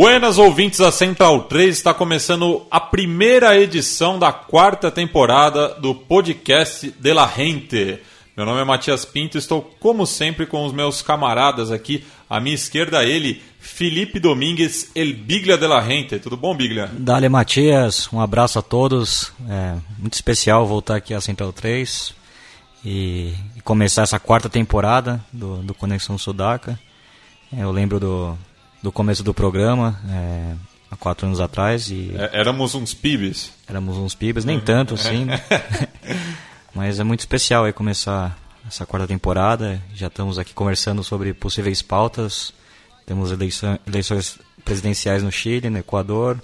Buenas ouvintes da Central 3, está começando a primeira edição da quarta temporada do podcast de la Gente. Meu nome é Matias Pinto estou, como sempre, com os meus camaradas aqui. À minha esquerda, ele, Felipe Domingues, El Biglia de la Gente. Tudo bom, Biglia? Dale Matias, um abraço a todos. É muito especial voltar aqui à Central 3 e, e começar essa quarta temporada do, do Conexão Sudaca. É, eu lembro do, do começo do programa, é, há quatro anos atrás. E É, éramos uns pibes. éramos uns pibas, nem tanto assim, né? Mas é muito especial aí começar essa quarta temporada. Já estamos aqui conversando sobre possíveis pautas. Temos eleição, eleições presidenciais no Chile, no Equador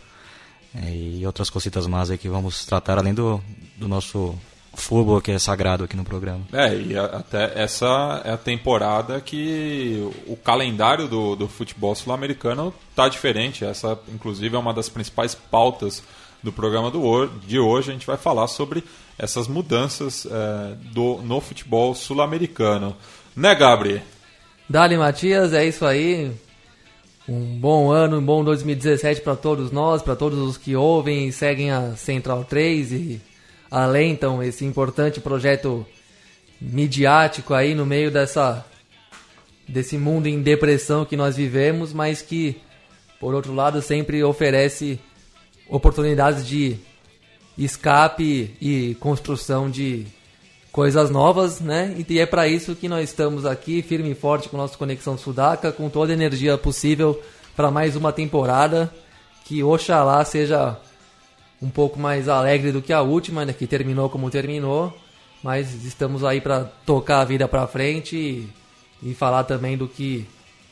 é, e outras cositas mais aí que vamos tratar além do, do nosso futebol que é sagrado aqui no programa. É, e a- até essa é a temporada que o calendário do, do futebol sul-americano tá diferente. Essa, inclusive, é uma das principais pautas do programa do, de hoje. A gente vai falar sobre essas mudanças é, do, no futebol sul-americano. Né, Gabri? Dali Matias, é isso aí. Um bom ano, um bom 2017 para todos nós, para todos os que ouvem e seguem a Central 3 e alentam esse importante projeto midiático aí no meio dessa desse mundo em depressão que nós vivemos, mas que por outro lado sempre oferece oportunidades de escape e construção de coisas novas, né? E é para isso que nós estamos aqui, firme e forte com nossa Conexão Sudaca, com toda a energia possível para mais uma temporada que oxalá seja um pouco mais alegre do que a última, né? Que terminou como terminou, mas estamos aí para tocar a vida para frente e, e falar também do que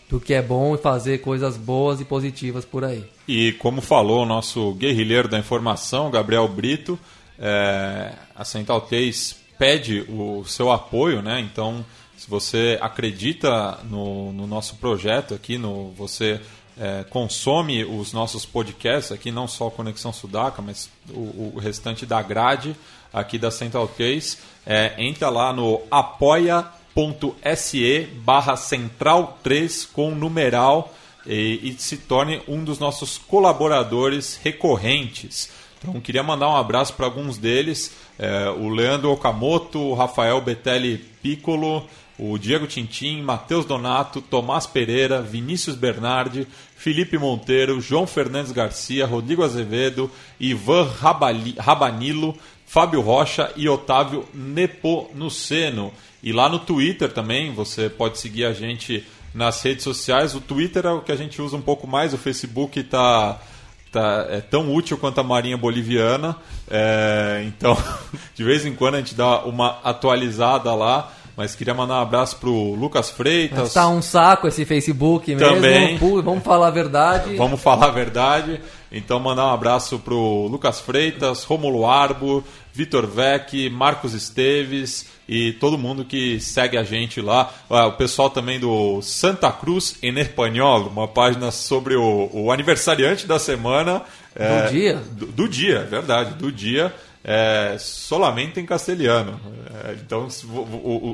do que é bom e fazer coisas boas e positivas por aí. E como falou o nosso guerrilheiro da informação, Gabriel Brito, é, a Central 3 pede o seu apoio, né? Então, se você acredita no, no nosso projeto aqui, no, você é, consome os nossos podcasts aqui, não só Conexão Sudaca, mas o, o restante da grade aqui da Central 3, é, entra lá no apoia.se barra central 3 com numeral e, e se torne um dos nossos colaboradores recorrentes. Então, queria mandar um abraço para alguns deles: é, o Leandro Okamoto, o Rafael Betelli Piccolo, o Diego Tintim, Matheus Donato, Tomás Pereira, Vinícius Bernardi, Felipe Monteiro, João Fernandes Garcia, Rodrigo Azevedo, Ivan Rabali- Rabanilo, Fábio Rocha e Otávio Nepomuceno. E lá no Twitter também, você pode seguir a gente nas redes sociais. O Twitter é o que a gente usa um pouco mais, o Facebook está tá, é tão útil quanto a Marinha Boliviana. É, então, de vez em quando a gente dá uma atualizada lá. Mas queria mandar um abraço pro Lucas Freitas. Tá um saco esse Facebook mesmo. Também. Vamos falar a verdade. Vamos falar a verdade. Então, mandar um abraço pro Lucas Freitas, Romulo Arbo, Vitor Vec, Marcos Esteves e todo mundo que segue a gente lá. Ah, O pessoal também do Santa Cruz em Espanhol, uma página sobre o, o aniversariante da semana. é, dia? Do, do dia, é verdade, do dia. É, solamente em castelhano. É, então,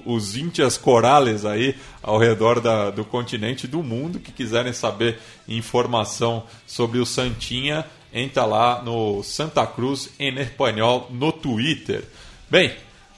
os íntias corales aí ao redor da- do continente do mundo que quiserem saber informação sobre o Santinha, entra lá no Santa Cruz em espanhol no Twitter. Bem,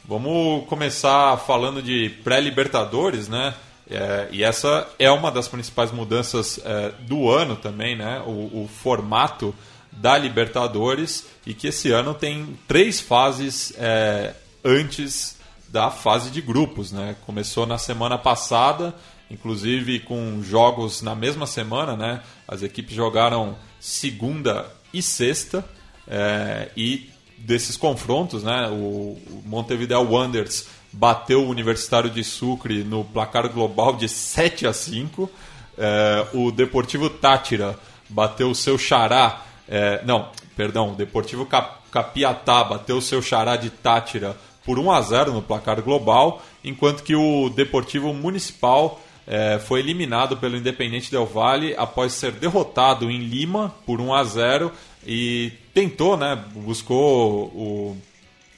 vamos começar falando de pré-libertadores, né? É, e essa é uma das principais mudanças é, do ano também, né? O, o formato da Libertadores e que esse ano tem três fases é, antes da fase de grupos, né? Começou na semana passada, inclusive com jogos na mesma semana, né? As equipes jogaram segunda e sexta é, e desses confrontos, né? O Montevideo Wanderers bateu o Universitário de Sucre no placar global de 7 a 5. É, o Deportivo Tátira bateu o seu xará. É, não, perdão, o Deportivo Cap Capiatá bateu seu xará de Tátira por 1 a 0 no placar global, enquanto que o Deportivo Municipal é, foi eliminado pelo Independente Del Valle após ser derrotado em Lima por 1 a 0 e tentou, né, buscou o,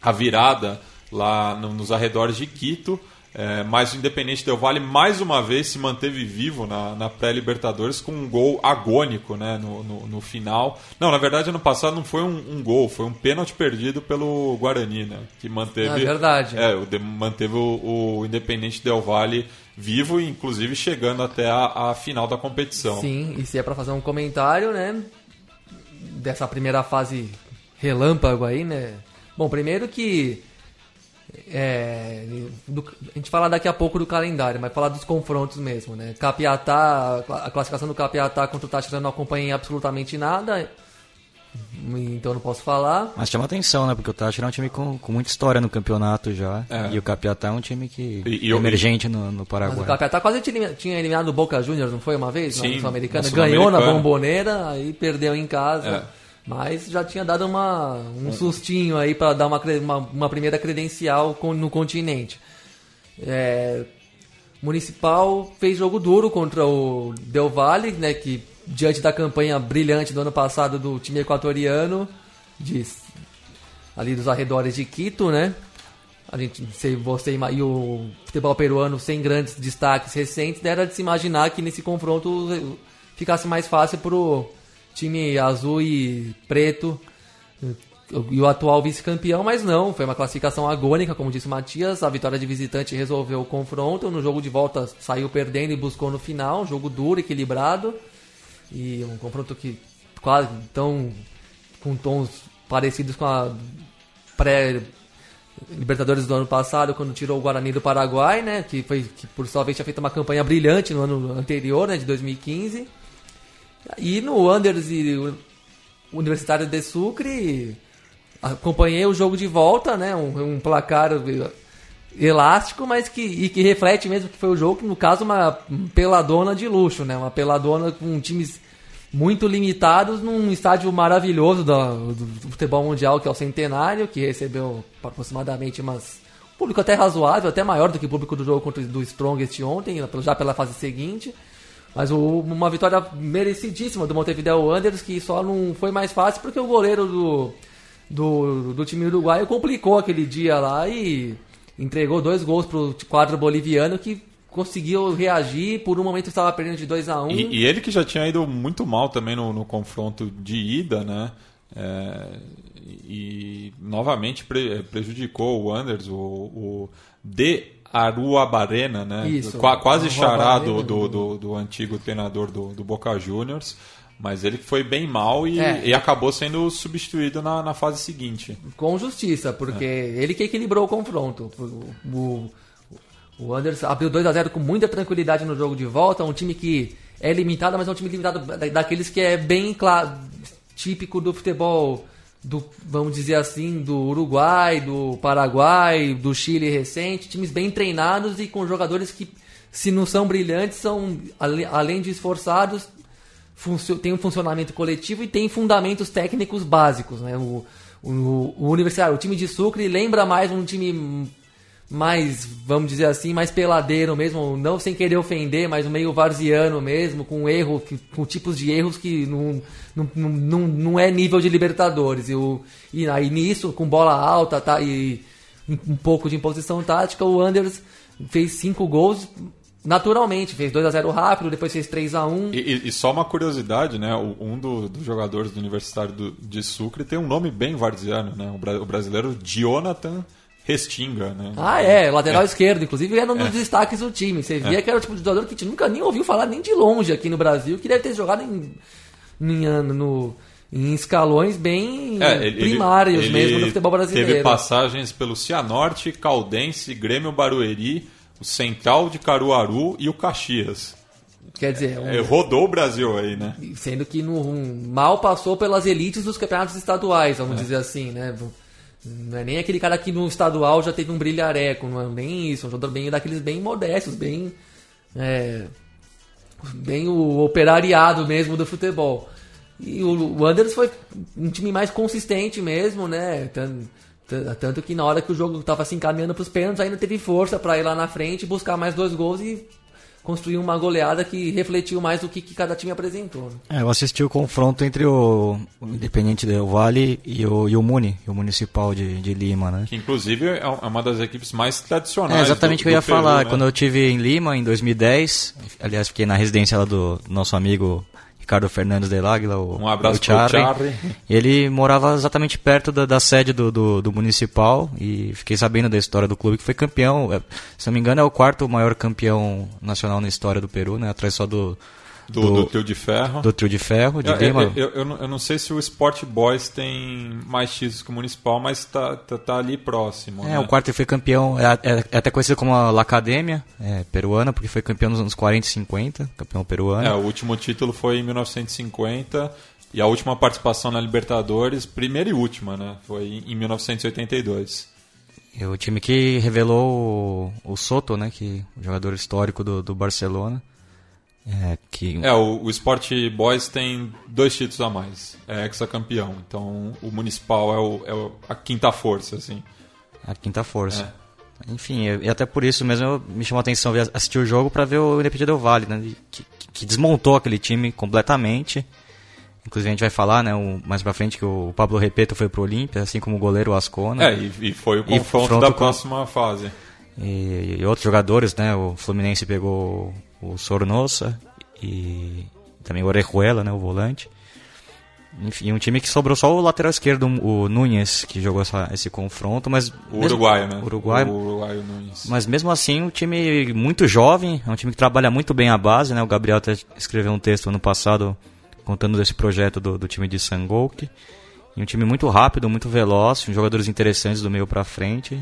a virada lá no, nos arredores de Quito. É, mas o Independente Del Valle mais uma vez se manteve vivo na, na pré-Libertadores com um gol agônico né, no, no, no, final. Não, na verdade, ano passado não foi um, um, gol, foi um pênalti perdido pelo Guarani, né, que manteve, é verdade. É, o, manteve o, o Independente Del Valle vivo e inclusive chegando até a, a final da competição. Sim, e se é para fazer um comentário, né, dessa primeira fase relâmpago aí, né? Bom, primeiro que é, do, a gente fala daqui a pouco do calendário, mas falar dos confrontos mesmo, né? Capiatá, a classificação do Capiatá contra o Táchira não acompanhei absolutamente nada, então não posso falar. Mas chama atenção, né? Porque o Táchira é um time com, com muita história no campeonato já, é. e o Capiatá é um time que e, e emergente no, no Paraguai. Mas o Capiatá quase tinha eliminado o Boca Juniors, não foi uma vez? Sim, na Sul-Americana, ganhou na Bomboneira, aí perdeu em casa. É. Mas já tinha dado uma, um sustinho aí para dar uma, uma, uma, primeira credencial no continente. É, Municipal fez jogo duro contra o Del Valle, né, que diante da campanha brilhante do ano passado do time equatoriano, de, ali dos arredores de Quito, né? A gente, se você e o futebol peruano sem grandes destaques recentes, era de se imaginar que nesse confronto ficasse mais fácil pro time azul e preto e o atual vice-campeão, mas não, foi uma classificação agônica, como disse o Matias. A vitória de visitante resolveu o confronto. No jogo de volta saiu perdendo e buscou no final. Um jogo duro, equilibrado. E um confronto que quase tão com tons parecidos com a pré Libertadores do ano passado, quando tirou o Guarani do Paraguai, né? Que foi que por sua vez tinha feito uma campanha brilhante no ano anterior, né? De 2015. E no Anders e Universitário de Sucre, acompanhei o jogo de volta, né? Um, um, placar elástico, mas que, que reflete mesmo que foi o jogo, que no caso uma peladona de luxo, né? Uma peladona com times muito limitados num estádio maravilhoso do, do futebol mundial, que é o Centenário, que recebeu aproximadamente umas público até razoável, até maior do que o público do jogo contra do Strongest ontem, já pela fase seguinte. Mas o, uma vitória merecidíssima do Montevideo Wanderers, que só não foi mais fácil porque o goleiro do, do, do time uruguaio complicou aquele dia lá e entregou dois gols para o quadro boliviano que conseguiu reagir. Por um momento estava perdendo de 2 a 1 um. e, e, ele que já tinha ido muito mal também no, no confronto de ida, né? É, e novamente pre, prejudicou o Wanderers, o, o de Aruabarena, né? Isso, Qu quase charado do, do, do, antigo treinador do, do Boca Juniors. Mas ele foi bem mal e, é. e acabou sendo substituído na, na, fase seguinte. Com justiça, porque é. ele que equilibrou o confronto. O, o, o Anderson abriu 2 a 0 com muita tranquilidade no jogo de volta. Um time que é limitado, mas é um time limitado daqueles que é bem claro, típico do futebol do, vamos dizer assim, do Uruguai, do Paraguai, do Chile recente, times bem treinados e com jogadores que, se não são brilhantes, são, além de esforçados, tem um funcionamento coletivo e tem fundamentos técnicos básicos. Né? O, o, o Universitário, o time de Sucre, lembra mais um time mais, vamos dizer assim, mais peladeiro mesmo, não sem querer ofender, mas meio varziano mesmo, com erro, com tipos de erros que não, não, não, não é nível de Libertadores. E, o, e aí nisso, com bola alta tá, e um pouco de imposição tática, o Anders fez cinco gols naturalmente, fez 2 a 0 rápido, depois fez 3 a 1 e, e, só uma curiosidade, né? Um do, dos jogadores do Universitário do, de Sucre tem um nome bem varziano, né? O, o brasileiro Jonathan Restinga, né? Ah, é, lateral é. esquerdo, inclusive era um dos é. destaques do time. Você via é. que era o tipo de jogador que a gente nunca nem ouviu falar nem de longe aqui no Brasil, que deve ter jogado em, em, no, em escalões bem é, ele, primários ele, mesmo no futebol brasileiro. Teve passagens pelo Cianorte, Caldense, Grêmio Barueri, o Central de Caruaru e o Caxias. Quer dizer, um, é, rodou o Brasil aí, né? Sendo que no, um, mal passou pelas elites dos campeonatos estaduais, vamos é. dizer assim, né? Não é nem aquele cara que no estadual já teve um brilhareco, não é nem isso. É um jogador bem daqueles bem modestos, bem. É, bem o operariado mesmo do futebol. E o, o Anders foi um time mais consistente mesmo, né? Tanto, tanto que na hora que o jogo estava se encaminhando para os pênaltis, ainda teve força para ir lá na frente, buscar mais dois gols e construir uma goleada que refletiu mais o que, que cada time apresentou. Né? É, eu assisti o confronto entre o, Independente do Vale e o, e o Muni, o Municipal de, de Lima, né? Que inclusive é, é uma das equipes mais tradicionais. É exatamente o que eu ia Peru, falar. Né? Quando eu tive em Lima em 2010, aliás, fiquei na residência lá do nosso amigo Ricardo Fernandes de Láguila, o, um abraço o Charlie. Charlie. Ele morava exatamente perto da, da sede do, do, do, Municipal e fiquei sabendo da história do clube que foi campeão. É, se não me engano, é o quarto maior campeão nacional na história do Peru, né? Atrás só do. Do, do, do trio de ferro. Do trio de ferro, de eu. Eu, eu, eu, não, eu, não sei se o Sport Boys tem mais títulos que o Municipal, mas está tá, tá, ali próximo. É, né? o quarto foi campeão, é, é, é até conhecido como a La Academia é, peruana, porque foi campeão nos anos 40 e 50, campeão peruano. É, o último título foi em 1950 e a última participação na Libertadores, primeira e última, né? Foi em 1982. E o time que revelou o, o Soto, né? Que, o jogador histórico do, do Barcelona. É, que... é o, o Sport Boys tem dois títulos a mais. É ex-campeão. Então o Municipal é, o, é o, a quinta força, assim. A quinta força. É. Enfim, e até por isso mesmo me chamou a atenção assistir o jogo para ver o Independente Del Vale, né? Que, que, desmontou aquele time completamente. Inclusive a gente vai falar, né, mais pra frente que o Pablo Repeto foi pro Olímpia, assim como o goleiro Ascona. É, e, e foi o confronto da com... próxima fase. E, e, outros jogadores, né, o Fluminense pegou o Sornosa e também o Orejuela, né, o volante. Enfim, um time que sobrou só o lateral esquerdo, o Nunes, que jogou essa, esse confronto, mas... O mesmo, uruguaio, né? Uruguai, o uruguaio Nunes. Mas mesmo assim, um time muito jovem, é um time que trabalha muito bem a base, né? O Gabriel até escreveu um texto ano passado contando desse projeto do, do time de Sangolk. E um time muito rápido, muito veloz, jogadores interessantes do meio para frente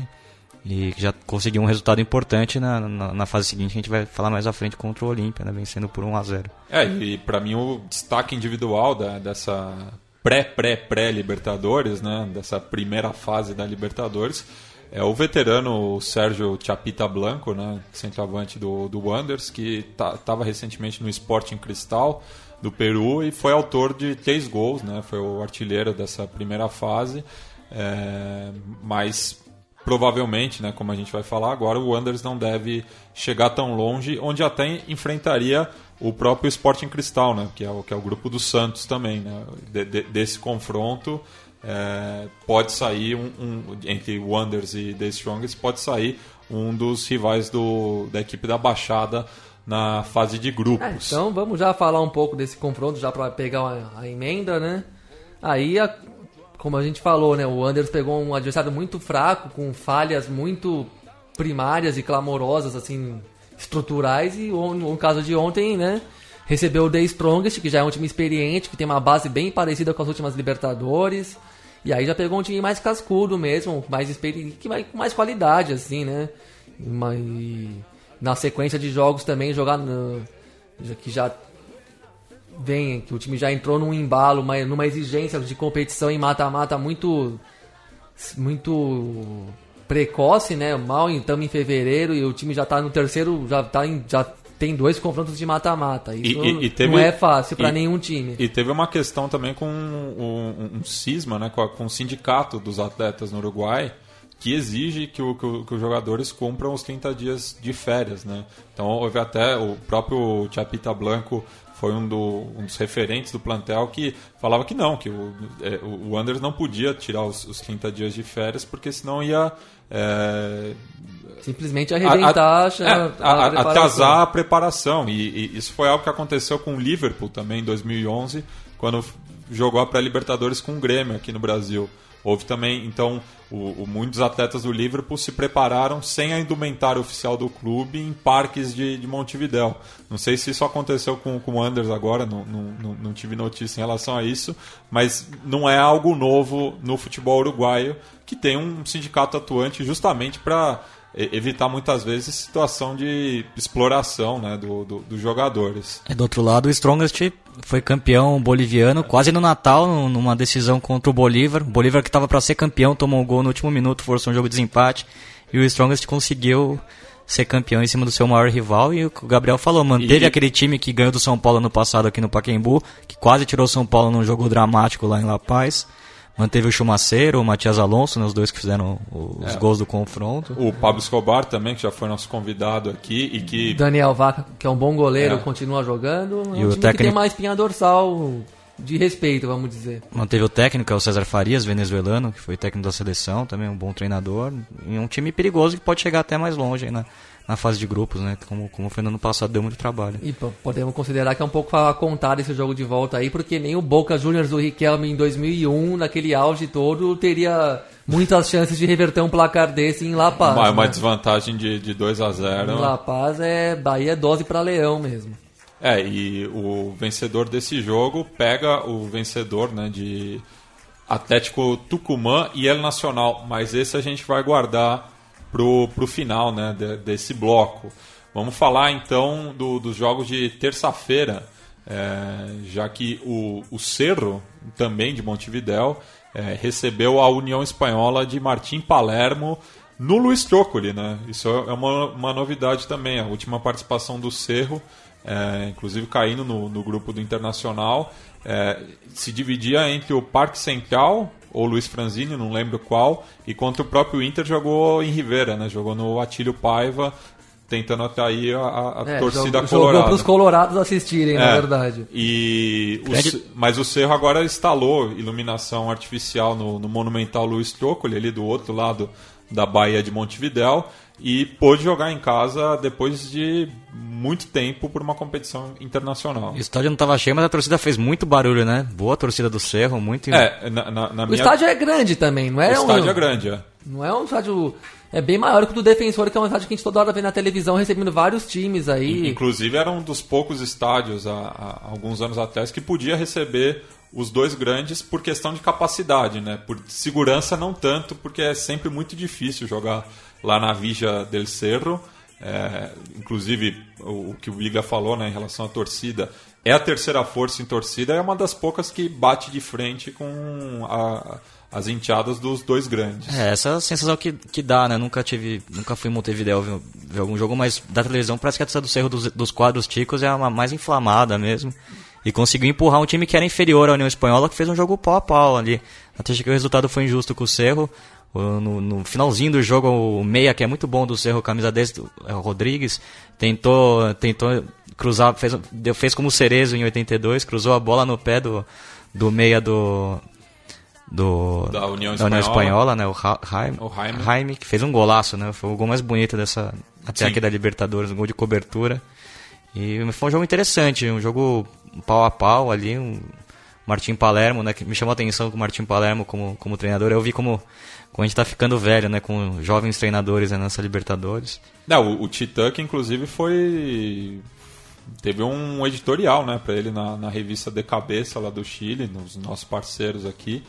e já conseguiu um resultado importante na, na, na, fase seguinte, que a gente vai falar mais à frente contra o Olímpia, né, vencendo por 1 a 0 É, e para mim o destaque individual da, dessa pré-pré-pré-Libertadores, né, dessa primeira fase da Libertadores, é o veterano Sérgio Chapita Blanco, né, centroavante do, do Wanderers, que estava recentemente no Sporting Cristal do Peru e foi autor de três gols, né, foi o artilheiro dessa primeira fase, é, mas provavelmente, né, como a gente vai falar agora, o Wanderers não deve chegar tão longe, onde até enfrentaria o próprio Sporting Cristal, né, que é o que é o grupo do Santos também, né, de, de, desse confronto é, pode sair um, um, entre o Wanderers e The Strongest pode sair um dos rivais do, da equipe da Baixada na fase de grupos. É, então vamos já falar um pouco desse confronto já para pegar a, a emenda, né? Aí a, como a gente falou, né, o Anders pegou um adversário muito fraco, com falhas muito primárias e clamorosas, assim, estruturais, e no caso de ontem, né, recebeu o The Strongest, que já é um time experiente, que tem uma base bem parecida com as últimas Libertadores, e aí já pegou um time mais cascudo mesmo, mais experiente, com mais qualidade, assim, né, e na sequência de jogos também jogar no, que já vem, que o time já entrou num embalo, uma, numa exigência de competição em mata-mata muito muito precoce, né? Mal estamos em fevereiro e o time já está no terceiro, já tá em, já tem dois confrontos de mata-mata. Isso e, e, teve, não é fácil para nenhum time. E teve uma questão também com um, um, um cisma, né? Com, com o sindicato dos atletas no Uruguai que exige que, o, que, o, que, os jogadores cumpram os 30 dias de férias, né? Então houve até o próprio Chapita Blanco foi um, do, um, dos referentes do plantel que falava que não, que o, é, o Anders não podia tirar os, os 30 dias de férias, porque senão ia. É, Simplesmente arrebentar a, a, a, a, a atrasar a preparação. E, e, isso foi algo que aconteceu com o Liverpool também em 2011, quando jogou a pré-Libertadores com o Grêmio aqui no Brasil. Houve também, então, o, o, muitos atletas do Liverpool se prepararam sem a indumentária oficial do clube em parques de, de Montevidéu. Não sei se isso aconteceu com, com o Anders agora, não, não, não tive notícia em relação a isso, mas não é algo novo no futebol uruguaio, que tem um sindicato atuante justamente para evitar muitas vezes situação de exploração né, do, do, dos jogadores. É, do outro lado, o Strongest foi campeão boliviano, quase no Natal, numa decisão contra o Bolívar. O Bolívar que estava para ser campeão tomou um gol no último minuto, forçou um jogo de desempate. E o Strongest conseguiu ser campeão em cima do seu maior rival. E o Gabriel falou, manteve e... aquele time que ganhou do São Paulo no passado aqui no Pacaembu, que quase tirou o São Paulo num jogo dramático lá em La Paz. Manteve o Chumaceiro, o Matias Alonso, né, os dois que fizeram os é. gols do confronto. O Pablo Escobar também, que já foi nosso convidado aqui e que... Daniel Vaca, que é um bom goleiro, é. continua jogando. É e um o técnico... que tem uma espinha dorsal de respeito, vamos dizer. Manteve o técnico, é o César Farias, venezuelano, que foi técnico da seleção, também um bom treinador. E um time perigoso que pode chegar até mais longe aí na, na fase de grupos, né? Como, como foi no ano passado, deu muito trabalho. E podemos considerar que é um pouco a contar esse jogo de volta aí, porque nem o Boca Juniors do Riquelme em 2001, naquele auge todo, teria muitas chances de reverter um placar desse em La Paz. Uma, né? uma desvantagem de, de 2 a 0 Em La Paz é Bahia é dose para Leão mesmo. É, e o vencedor desse jogo pega o vencedor né, de Atlético Tucumã e El Nacional, mas esse a gente vai guardar pro, pro final né, de, desse bloco. Vamos falar então do, dos jogos de terça-feira, é, já que o, o Cerro, também de Montevidéu, é, recebeu a União Espanhola de Martim Palermo no Luiz Trócoli, né? Isso é uma, uma novidade também, a última participação do Cerro, é, inclusive caindo no, no grupo do Internacional, é, se dividia entre o Parque Central, ou Luiz Franzini, não lembro qual, e contra o próprio Inter jogou em Rivera, né? Jogou no Atílio Paiva, tentando atrair a, a é, torcida jogou, colorada. Jogou para os colorados assistirem, é, na verdade. E o, mas o Cerro agora instalou iluminação artificial no, no Monumental Luiz Trócoli, ali do outro lado da Baía de Montevidéu e pôde jogar em casa depois de muito tempo por uma competição internacional. O estádio não estava cheio, mas a torcida fez muito barulho, né? Boa torcida do Cerro, muito. É, na, na, na o minha... estádio é grande também, não é? O estádio é grande, é. Não é um estádio. É bem maior que o do Defensor, que é um estádio que a gente toda hora vê na televisão, recebendo vários times aí. Inclusive, era um dos poucos estádios há, há alguns anos atrás que podia receber os dois grandes por questão de capacidade, né? Por segurança não tanto, porque é sempre muito difícil jogar lá na Vija del Cerro. É, inclusive, o, que o Biga falou né, em relação à torcida, é a terceira força em torcida, é uma das poucas que bate de frente com a, as enteadas dos dois grandes. É, essa é a sensação que, que dá, né? Nunca tive, nunca fui em Montevideo ver, ver algum jogo, mas da televisão parece que a torcida do Cerro dos, dos quadros ticos é a mais inflamada mesmo. E conseguiu empurrar um time que era inferior à União Espanhola, que fez um jogo pau a pau ali. Até que o resultado foi injusto com o Cerro. No, no, finalzinho do jogo, o meia, que é muito bom do Cerro, camisa desse, é o Rodrigues, tentou, tentou cruzar, fez, fez como o Cerezo em 82, cruzou a bola no pé do, do meia do, do da União da Espanhola, Espanhola né, o Jaime, o Jaime. Jaime, que fez um golaço, né, foi o gol mais bonito dessa até Sim. aqui da Libertadores, um gol de cobertura. E foi um jogo interessante, um jogo pau a pau ali, um Martim Palermo, né, que me chamou a atenção com o Martim Palermo como, como treinador. Eu vi como como a gente está ficando velho, né? Com jovens treinadores né, nessa Libertadores. Não, o, o que inclusive foi. Teve um editorial né, para ele na, na revista De Cabeça lá do Chile, nos nossos parceiros aqui.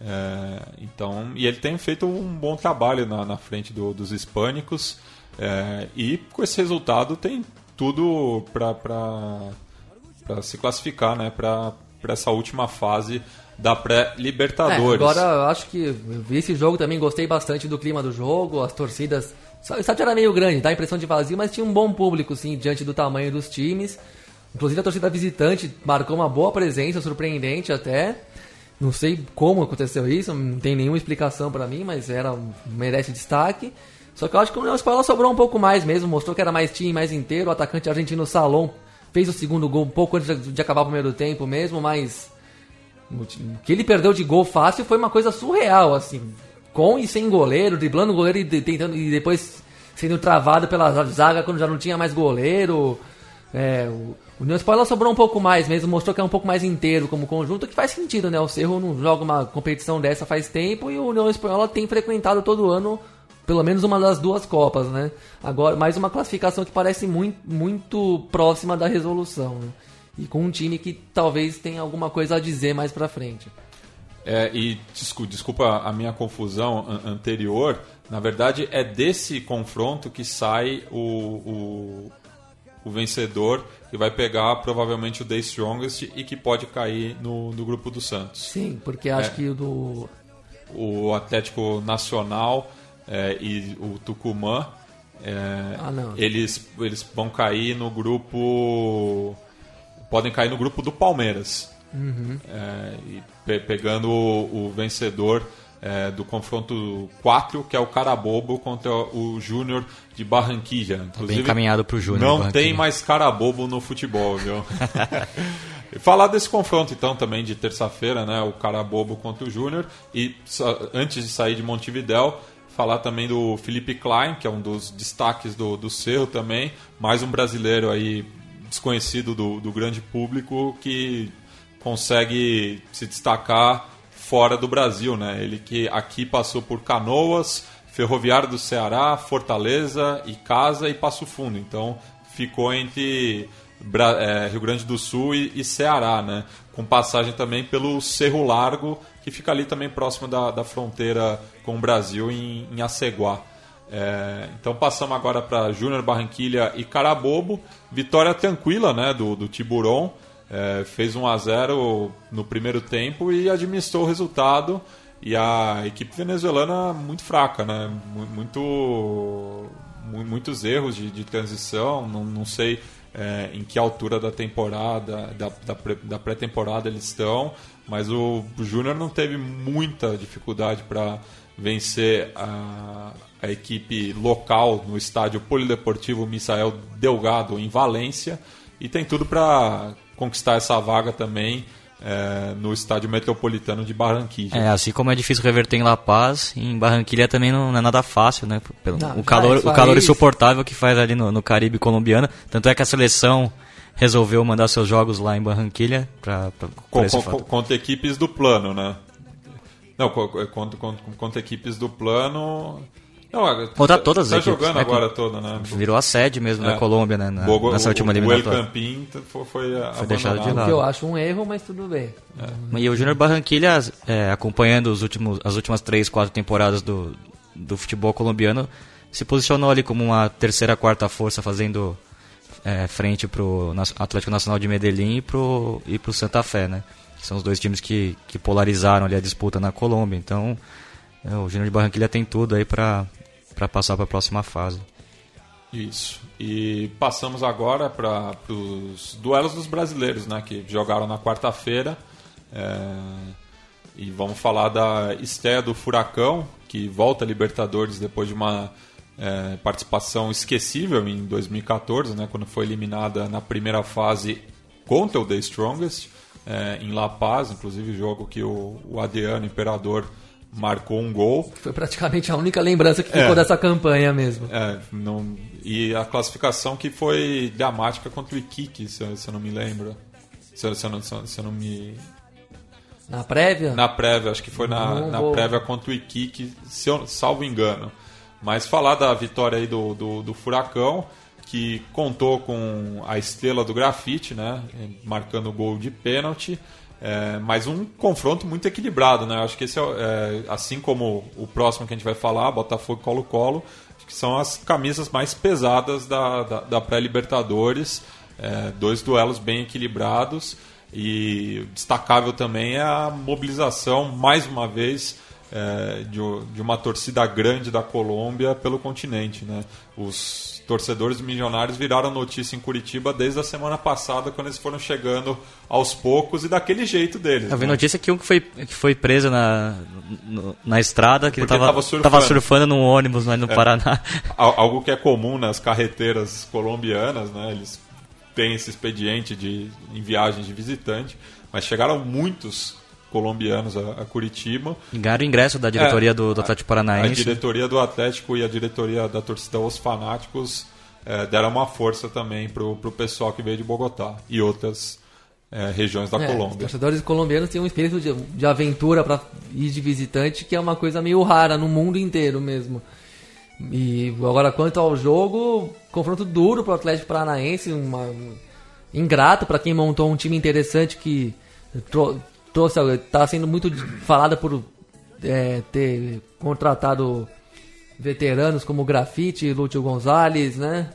É, então, e ele tem feito um bom trabalho na, na frente do, dos hispânicos. É, e com esse resultado tem tudo para se classificar né, para essa última fase da pré-Libertadores. É, agora, acho que vi esse jogo também, gostei bastante do clima do jogo, as torcidas. O estádio era meio grande, dá a impressão de vazio, mas tinha um bom público, sim, diante do tamanho dos times. Inclusive a torcida visitante marcou uma boa presença, surpreendente até. Não sei como aconteceu isso, não tem nenhuma explicação para mim, mas era merece destaque. Só que eu acho que o União Espanhola sobrou um pouco mais mesmo, mostrou que era mais time, mais inteiro. O atacante argentino Salom fez o segundo gol um pouco antes de acabar o primeiro tempo mesmo, mas o que ele perdeu de gol fácil foi uma coisa surreal, assim. Com e sem goleiro, driblando o goleiro e tentando e depois sendo travado pela zaga quando já não tinha mais goleiro. É, o, o Espanhola sobrou um pouco mais mesmo, mostrou que é um pouco mais inteiro como conjunto, que faz sentido, né? O Cerro não joga uma competição dessa faz tempo e o União Espanhola tem frequentado todo ano pelo menos uma das duas Copas, né? Agora, mais uma classificação que parece muito, muito próxima da resolução. Né? e com um time que talvez tenha alguma coisa a dizer mais para frente. É, e desculpa, a minha confusão an anterior, Na verdade, é desse confronto que sai o, o, o vencedor que vai pegar provavelmente o The Strongest e que pode cair no, no grupo do Santos. Sim, porque acho É. que o do. O Atlético Nacional é, e o Tucumã, é, Ah, não. eles, eles vão cair no grupo. Podem cair no grupo do Palmeiras. Uhum. É, e pe- pegando o, o vencedor é, do confronto 4, que é o Carabobo contra o Júnior de Barranquilla. Bem Inclusive, encaminhado pro Júnior. não tem mais carabobo no futebol, viu? E Falar desse confronto então também de terça-feira, né? O Carabobo contra o Júnior. E antes de sair de Montevidéu, falar também do Felipe Klein, que é um dos destaques do, do Cerro também. Mais um brasileiro aí desconhecido do, do grande público que consegue se destacar fora do Brasil, né? Ele que aqui passou por Canoas, Ferroviário do Ceará, Fortaleza, Icasa e Passo Fundo. Então ficou entre é, Rio Grande do Sul e, e Ceará, né? Com passagem também pelo Cerro Largo, que fica ali também próximo da, da fronteira com o Brasil, em, em Aceguá. É, então passamos agora para Júnior Barranquilha e Carabobo. Vitória tranquila né, do, do Tiburon. É, fez 1 a 0 no primeiro tempo e administrou o resultado. E a equipe venezuelana muito fraca, né? Mu- Muito, mu- muitos erros de, de transição. Não, não sei é, em que altura da temporada, da, da, da pré-temporada eles estão, mas o, Júnior não teve muita dificuldade para vencer a, a equipe local no estádio Polideportivo Misael Delgado em Valência e tem tudo para conquistar essa vaga também é, no estádio metropolitano de Barranquilla. É, assim como é difícil reverter em La Paz, em Barranquilha também não, não é nada fácil, né? Pelo, Não, o calor, isso o calor insuportável que faz ali no, no Caribe colombiano. Tanto é que a seleção resolveu mandar seus jogos lá em Barranquilha Com- com- fato. contra equipes do plano, né? Não, co- co- contra, contra, contra equipes do plano. Não, é, Contra todas tá as equipes, jogando né, agora toda, né? Virou a sede mesmo É. da Colômbia, né? Na, Bogo- nessa última o- O El eliminatória. Campín foi, foi, Foi deixado de lado. Que eu acho um erro, mas tudo bem. E o Júnior Barranquilha, é, acompanhando os últimos, as últimas três, quatro temporadas do, do futebol colombiano, se posicionou ali como uma terceira, quarta força, fazendo é, frente pro Atlético Nacional de Medellín e pro, e pro Santa Fé, né? Que são os dois times que, que polarizaram ali a disputa na Colômbia. Então, é, o Júnior de Barranquilha tem tudo aí para passar para a próxima fase. Isso. E passamos agora para os duelos dos brasileiros, né? Que jogaram na quarta-feira. É, E vamos falar da estreia do Furacão, que volta a Libertadores depois de uma é, participação esquecível em 2014, né? Quando foi eliminada na primeira fase contra o The Strongest, é, em La Paz, inclusive jogo que o, o Adriano Imperador marcou um gol. Foi praticamente a única lembrança que É. ficou dessa campanha mesmo. É, não, e a classificação que foi dramática contra o Iquique, se, eu- se eu não me lembro. Se, eu- se eu não, se se eu não me. Na prévia, Na prévia, acho que foi na, Não na vou- prévia contra o Iquique, se eu, salvo engano. Mas falar da vitória aí do, do, do Furacão, que contou com a estrela do grafite, né? Marcando o gol de pênalti. É, mas um confronto muito equilibrado, né? Acho que esse é, é, assim como o próximo que a gente vai falar, Botafogo Colo-Colo, que são as camisas mais pesadas da, da, da pré-Libertadores. É, dois duelos bem equilibrados. E destacável também é a mobilização, mais uma vez, é, de, de uma torcida grande da Colômbia pelo continente. Né? Os torcedores milionários viraram notícia em Curitiba desde a semana passada, quando eles foram chegando aos poucos e daquele jeito deles. Eu vi né? notícia que um que foi, que foi preso na, na estrada, que ele Porque tava, tava surfando. surfando num ônibus lá no Paraná. Al- algo que é comum nas carreteiras colombianas, né? Eles têm esse expediente de em viagens de visitante, mas chegaram muitos colombianos a, a Curitiba. Ganharam o ingresso da diretoria É, do, do Atlético A Paranaense. diretoria do Atlético e a diretoria da torcida Os Fanáticos eh, deram uma força também pro, pro pessoal que veio de Bogotá e outras eh, regiões da É, Os Colômbia. torcedores colombianos têm um espírito de, de aventura para ir de visitante que é uma coisa meio rara no mundo inteiro mesmo. E agora quanto ao jogo, confronto duro para o Atlético Paranaense, uma, ingrato para quem montou um time interessante que trouxe, está sendo muito falada por é, ter contratado veteranos como Grafite, Lúcio Gonzalez, né?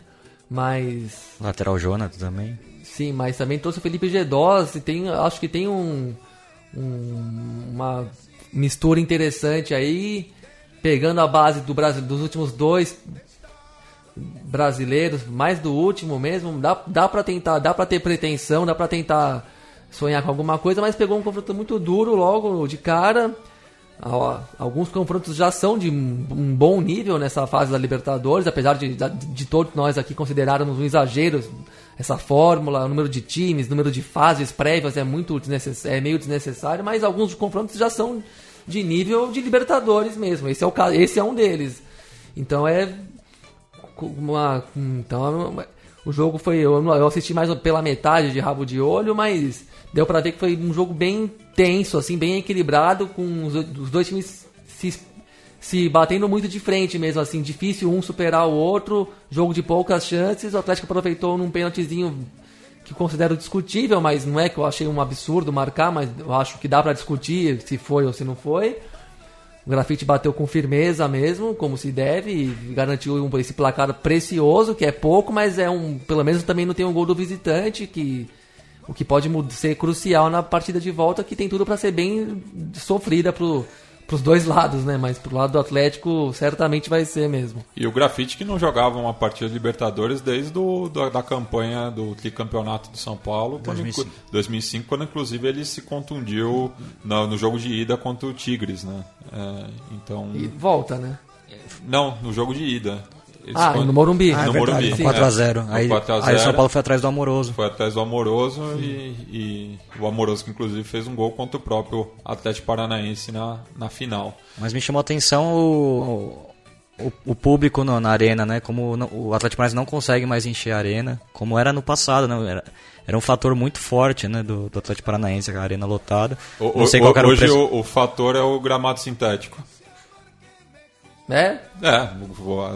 Mas Lateral Jonathan também. Sim, mas também trouxe o Felipe Gedós e tem, acho que tem um, um- uma mistura interessante aí, pegando a base do Brasil, dos últimos dois brasileiros, mais do último mesmo, dá, dá para tentar, dá para ter pretensão, dá para tentar sonhar com alguma coisa, mas pegou um confronto muito duro logo de cara. Ó, Alguns confrontos já são de um bom nível nessa fase da Libertadores, apesar de, de, todos nós aqui considerarmos um exagero essa fórmula, o número de times, número de fases prévias é muito é meio desnecessário, mas alguns confrontos já são de nível de Libertadores mesmo. Esse é o caso, esse é um deles. Então é uma, então o jogo foi eu, eu assisti mais pela metade de rabo de olho, mas deu pra ver que foi um jogo bem tenso, assim, bem equilibrado, com os, os dois times se, se batendo muito de frente mesmo, assim, difícil um superar o outro, jogo de poucas chances, o Atlético aproveitou num pênaltizinho que considero discutível, mas não é que eu achei um absurdo marcar, mas eu acho que dá pra discutir se foi ou se não foi. O Grafite bateu com firmeza mesmo, como se deve, e garantiu um- esse placar precioso, que é pouco, mas é um. Pelo menos também não tem um gol do visitante, que o que pode ser crucial na partida de volta, que tem tudo para ser bem sofrida pro, pros dois lados, né? Mas pro lado do Atlético certamente vai ser mesmo. E o Grafite que não jogava uma partida de Libertadores desde o, da, da campanha do tricampeonato de São Paulo, quando, 2005. inclu- 2005, quando inclusive ele se contundiu no, no jogo de ida contra o Tigres, né? É, então, E volta, né? não, no jogo de ida. Eles Ah, con- no Morumbi. no Ah, é verdade, Morumbi. 4x0. É, Aí, foi 4 a aí o 0. São Paulo foi atrás do Amoroso. Foi atrás do Amoroso e, e o Amoroso que inclusive fez um gol contra o próprio Atlético Paranaense na, na final. Mas me chamou a atenção o, o, o público no- na arena, né? Como o Atlético Paranaense não consegue mais encher a arena, como era no passado, né? Era, era um fator muito forte, né? Do, do Atlético Paranaense, a arena lotada. O- não sei o- qual era o hoje preço. o, o fator é o gramado sintético. É? É,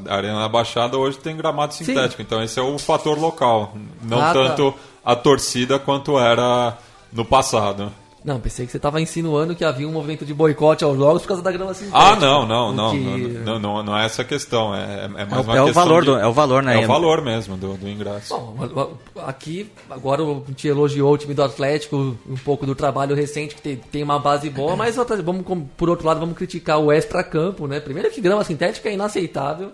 a Arena da Baixada hoje tem gramado sintético, então esse é o fator local. Não Ah, tá. tanto a torcida quanto era no passado. Não, pensei que você tava insinuando que havia um movimento de boicote aos jogos por causa da grama sintética. Ah, não, não, não, que- não, não, não é essa a questão. É, é mais É o- uma é o questão valor de- do- é o valor, né? É o valor mesmo do, do ingresso. Bom, aqui, agora o gente elogiou o time do Atlético, um pouco do trabalho recente, que tem, tem uma base boa, mas vamos, por outro lado, vamos criticar o extra-campo, né? Primeiro que grama sintética é inaceitável.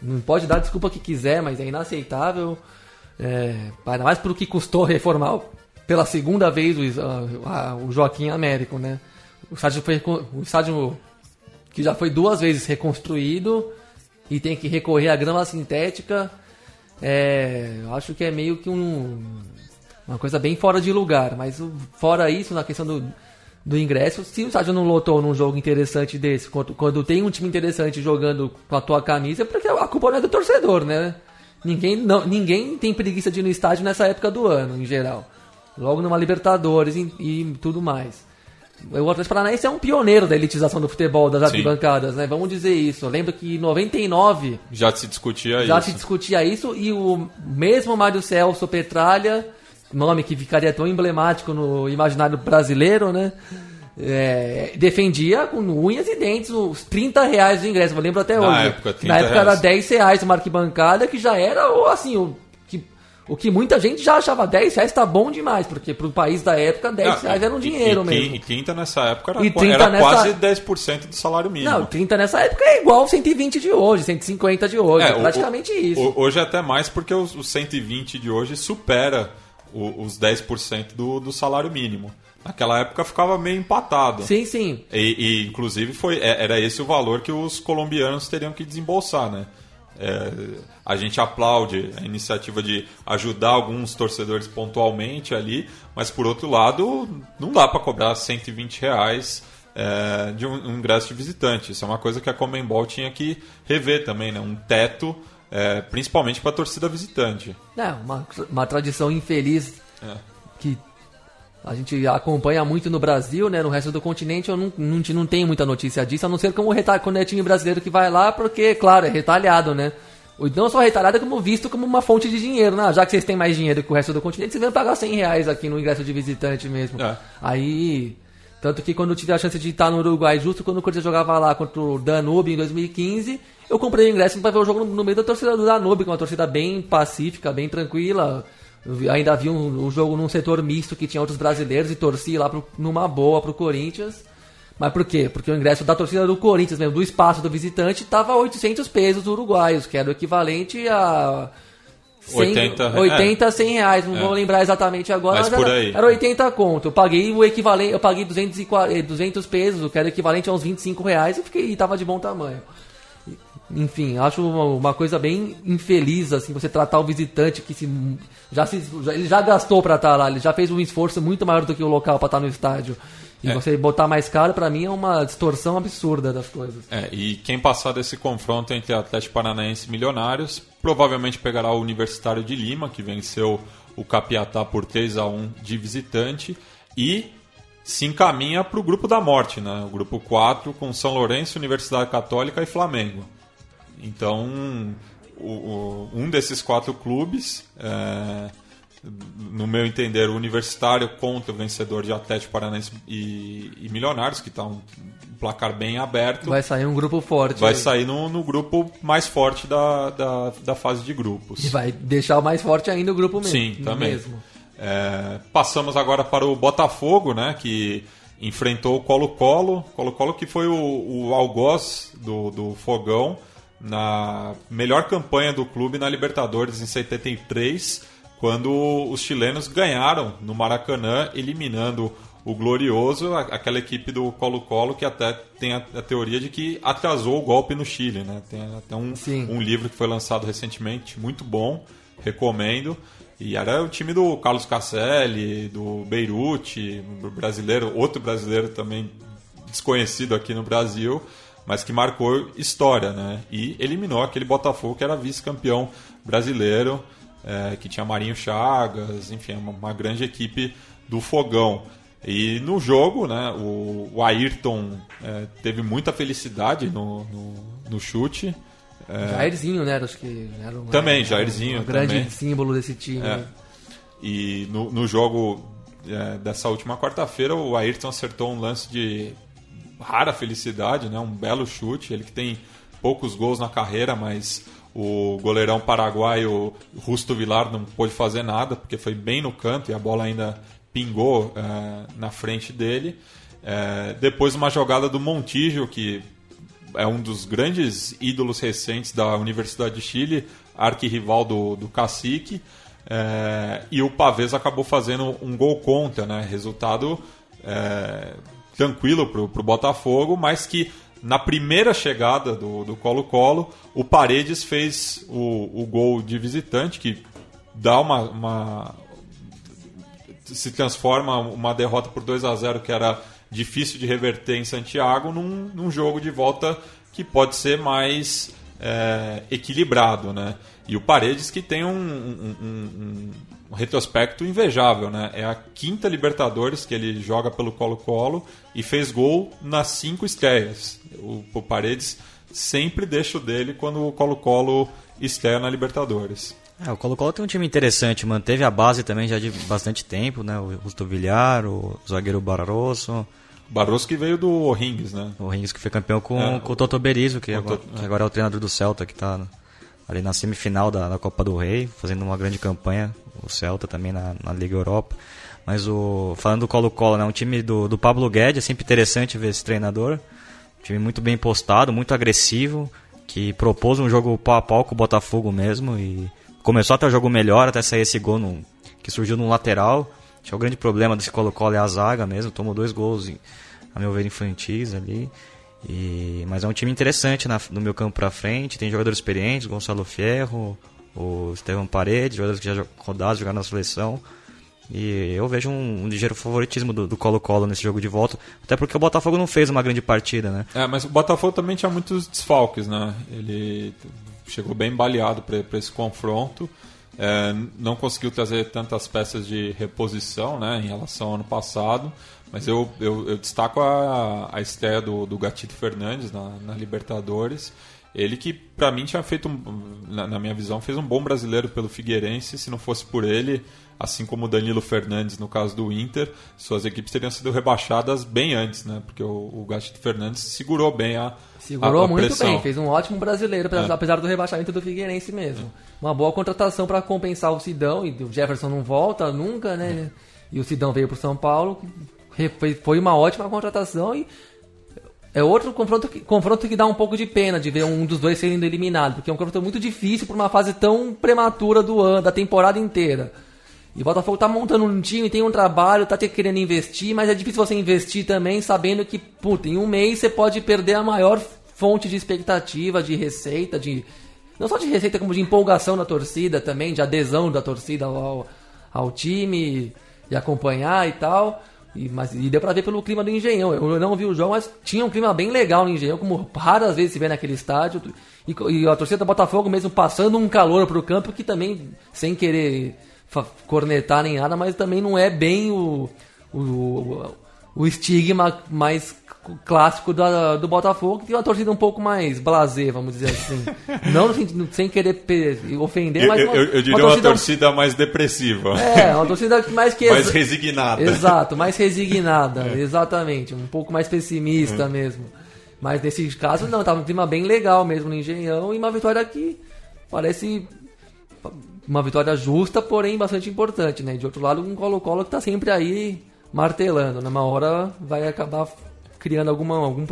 Não pode dar desculpa que quiser, mas é inaceitável. É, ainda mais por que custou reformar pela segunda vez o, a- o Joaquim Américo, né? O estádio, foi, o estádio que já foi duas vezes reconstruído e tem que recorrer à grama sintética. É, acho que é meio que um, uma coisa bem fora de lugar. Mas fora isso, na questão do, do ingresso, se o estádio não lotou num jogo interessante desse, quando, quando tem um time interessante jogando com a tua camisa, é porque a culpa não é do torcedor, né? Ninguém, não, ninguém tem preguiça de ir no estádio nessa época do ano, em geral. Logo numa Libertadores e, e tudo mais. O Atlético Paranaense é um pioneiro da elitização do futebol, das arquibancadas, né? Vamos dizer isso. Lembra que em 99 Já se discutia já isso. se discutia isso e o mesmo Mário Celso Petralha, nome que ficaria tão emblemático no imaginário brasileiro, né? É, defendia com unhas e dentes os 30 reais do ingresso, eu lembro até Na hoje. época, 30 Na época era reais. 10 reais uma arquibancada, que já era, assim, o o que muita gente já achava 10 reais tá bom demais, porque pro país da época 10 Não, reais era um e- dinheiro e, mesmo. E 30 nessa época era, E qua- 30 era nessa- quase 10% do salário mínimo. Não, 30 nessa época é igual 120 de hoje, 150 de hoje, é, o- praticamente o- isso. o- hoje é até mais porque os, os 120 de hoje supera o- os 10% do, do salário mínimo. Naquela época ficava meio empatado. Sim, sim. E, e, inclusive foi é- era esse o valor que os colombianos teriam que desembolsar, né? É, a gente aplaude a iniciativa de ajudar alguns torcedores pontualmente ali, mas por outro lado não dá para cobrar 120 reais é, de um, um ingresso de visitante. Isso é uma coisa que a Comembol tinha que rever também, né? Um teto, é, principalmente para a torcida visitante. É, uma, uma tradição infeliz É. que a gente acompanha muito no Brasil, né? No resto do continente eu não, não, não tenho muita notícia disso, a não ser como reta- quando é time brasileiro que vai lá, porque, claro, é retalhado, né? Não só retalhado, como visto como uma fonte de dinheiro, né? Já que vocês têm mais dinheiro que o resto do continente, vocês vão pagar 100 reais aqui no ingresso de visitante mesmo. É. Aí. Tanto que quando eu tive a chance de estar no Uruguai, justo quando o Corinthians jogava lá contra o Danube em 2015, eu comprei o ingresso para ver o jogo no, no meio da torcida do Danube, que é uma torcida bem pacífica, bem tranquila. Ainda vi um, um jogo num setor misto que tinha outros brasileiros e torci lá pro, numa boa pro Corinthians. Mas por quê? Porque o ingresso da torcida do Corinthians mesmo, do espaço do visitante, tava 800 pesos uruguaios, que era o equivalente a 100, 80, 80 100 reais, não vou lembrar exatamente agora, Mas mas, por era, aí. era 80 conto. Eu paguei o equivalente, eu paguei 240, 200 pesos, que era o equivalente a uns 25 reais, eu fiquei, tava de bom tamanho. Enfim, acho uma, uma coisa bem infeliz, assim, você tratar o visitante que se, já se, já- ele já gastou pra estar lá, ele já fez um esforço muito maior do que o local pra estar no estádio. E É. você botar mais caro, pra mim, é uma distorção absurda das coisas. É, e quem passar desse confronto entre Atlético Paranaense e Milionários provavelmente pegará o Universitário de Lima, que venceu o Capiatá por 3 a 1 de visitante, e se encaminha para o grupo da morte, né? o grupo 4, com São Lourenço, Universidade Católica e Flamengo. Então, o- o- um desses quatro clubes, é, no meu entender, o Universitário contra o vencedor de Atlético Paranaense e, e Milionários, que está um placar bem aberto, Vai sair um grupo forte. vai aí. sair no, no grupo mais forte da, da, da fase de grupos. E vai deixar o mais forte ainda o grupo mesmo. Sim, também. Mesmo. É, passamos agora para o Botafogo, né, que enfrentou o Colo-Colo. Colo-Colo que foi o, o algoz do, do Fogão na melhor campanha do clube na Libertadores em 73, quando os chilenos ganharam no Maracanã, eliminando o Glorioso, aquela equipe do Colo-Colo que até tem a, a teoria de que atrasou o golpe no Chile. Né? Tem até um, Sim. um livro que foi lançado recentemente, muito bom, recomendo. E era o time do Carlos Casselli, do Beirute, brasileiro, outro brasileiro também desconhecido aqui no Brasil, mas que marcou história, né? E eliminou aquele Botafogo que era vice-campeão brasileiro, eh, que tinha Marinho Chagas, enfim, uma, uma grande equipe do Fogão. E no jogo, né, o, o Ayrton eh, teve muita felicidade no, no, no chute. Jairzinho, né? Acho que era um, Também, era um- Jairzinho Um grande também. símbolo desse time. É. E no, no jogo é, dessa última quarta-feira, o Ayrton acertou um lance de rara felicidade, né? um belo chute. Ele que tem poucos gols na carreira, mas o goleirão paraguaio Rusto Vilar não pôde fazer nada, porque foi bem no canto e a bola ainda pingou é, na frente dele. É, depois uma jogada do Montijo, que é um dos grandes ídolos recentes da Universidade de Chile, arquirrival do, do Cacique. é, e o Pavés acabou fazendo um gol contra, né? Resultado é, tranquilo para o Botafogo, mas que na primeira chegada do Colo-Colo, o Paredes fez o, o gol de visitante, que dá uma, uma, se transforma uma derrota por 2 a 0 que era difícil de reverter em Santiago num, num jogo de volta que pode ser mais é, equilibrado, né? E o Paredes que tem um, um- um- um retrospecto invejável, né? É a quinta Libertadores que ele joga pelo Colo-Colo e fez gol nas cinco estreias. O, o Paredes sempre deixa o dele quando o Colo-Colo estreia na Libertadores. É, o Colo-Colo tem um time interessante, manteve a base também já de bastante tempo, né? O Justo Villar, o zagueiro Barroso, Barroso que veio do O'Rings, né? o Rings que foi campeão com, É, com o Toto Berizzo, que o agora, Toto- agora é o treinador do Celta, que está ali na semifinal da, da Copa do Rei, fazendo uma grande campanha, o Celta também na, na Liga Europa. Mas o falando do Colo-Colo, né? Um time do, do Pablo Guedes, é sempre interessante ver esse treinador. Um time muito bem postado, muito agressivo, que propôs um jogo pau a pau com o Botafogo mesmo e começou até o jogo melhor, até sair esse gol no, que surgiu no lateral. Acho que o grande problema desse Colo-Colo é a zaga mesmo, tomou dois gols, a meu ver, infantis ali. E, mas é um time interessante na, no meu campo pra frente, tem jogadores experientes, Gonçalo Fierro, o Estevão Paredes, jogadores que já rodados, jogaram na seleção. E eu vejo um, um ligeiro favoritismo do do Colo-Colo nesse jogo de volta, até porque o Botafogo não fez uma grande partida, né? É, mas o Botafogo também tinha muitos desfalques, né? Ele chegou bem baleado para esse confronto. É, não conseguiu trazer tantas peças de reposição né, em relação ao ano passado. Mas eu, eu, eu destaco a, a estreia do, do Gatito Fernandes na, na Libertadores. Ele que, para mim, tinha feito, um, na, na minha visão, fez um bom brasileiro pelo Figueirense. Se não fosse por ele, assim como o Danilo Fernandes no caso do Inter, suas equipes teriam sido rebaixadas bem antes, né? Porque o, o Gatito Fernandes segurou bem a Segurou a, a muito pressão. bem, fez um ótimo brasileiro, apesar- apesar do rebaixamento do Figueirense mesmo. Uma boa contratação para compensar o Sidão, e o Jefferson não volta nunca, né? E o Sidão veio pro São Paulo, foi uma ótima contratação e é outro confronto que, confronto que dá um pouco de pena de ver um dos dois sendo eliminado, porque é um confronto muito difícil por uma fase tão prematura do ano, da temporada inteira. E o Botafogo tá montando um time, tem um trabalho, tá querendo investir, mas é difícil você investir também sabendo que, puta, em um mês você pode perder a maior fonte de expectativa, de receita, de. Não só de receita, como de empolgação da torcida também, de adesão da torcida ao, ao time, de acompanhar e tal. E, mas, e deu pra ver pelo clima do Engenhão. Eu não vi o jogo, mas tinha um clima bem legal no Engenhão, como raras vezes se vê naquele estádio. E, e a torcida do Botafogo mesmo passando um calor pro campo que também, sem querer cornetar nem nada, mas também não é bem o, o, o, o estigma mais clássico da, do Botafogo, que tem uma torcida um pouco mais blasé, vamos dizer assim. não sentido- sem querer ofender, mas uma, eu- eu diria uma torcida- torcida mais depressiva, É, uma torcida mais que... mais resignada. Exato, mais resignada, exatamente, um pouco mais pessimista mesmo. Mas nesse caso não, tava um clima bem legal mesmo no Engenhão e uma vitória que parece uma vitória justa, porém bastante importante, né? De outro lado, um Colo-Colo que tá sempre aí martelando, numa hora vai acabar criando alguma, algum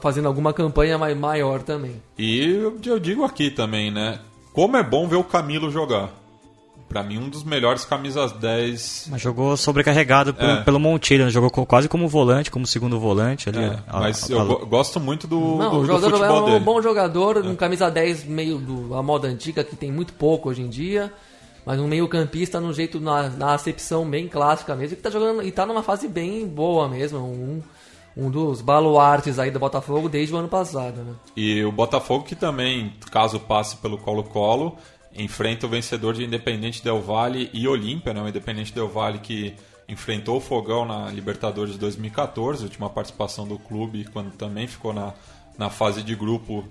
fazendo alguma campanha mai- maior também. E eu, eu digo aqui também, né? Como é bom ver o Camilo jogar. Pra mim, um dos melhores camisas 10. Mas jogou sobrecarregado pelo, É. pelo Montilho, né? jogou quase como volante, como segundo volante ali. É, a- mas a- eu a- go- gosto muito do, Não, do, o do jogador é futebol um dele. bom jogador, um camisa 10 meio do, a moda antiga, que tem muito pouco hoje em dia, mas um meio campista no jeito, na, na acepção bem clássica mesmo, que tá jogando e tá numa fase bem boa mesmo, um, um dos baluartes aí do Botafogo desde o ano passado, né? E o Botafogo que também, caso passe pelo Colo-Colo, enfrenta o vencedor de Independente Del Valle e Olímpia, né? O Independente Del Valle que enfrentou o Fogão na Libertadores de 2014, última participação do clube, quando também ficou na, na fase de grupo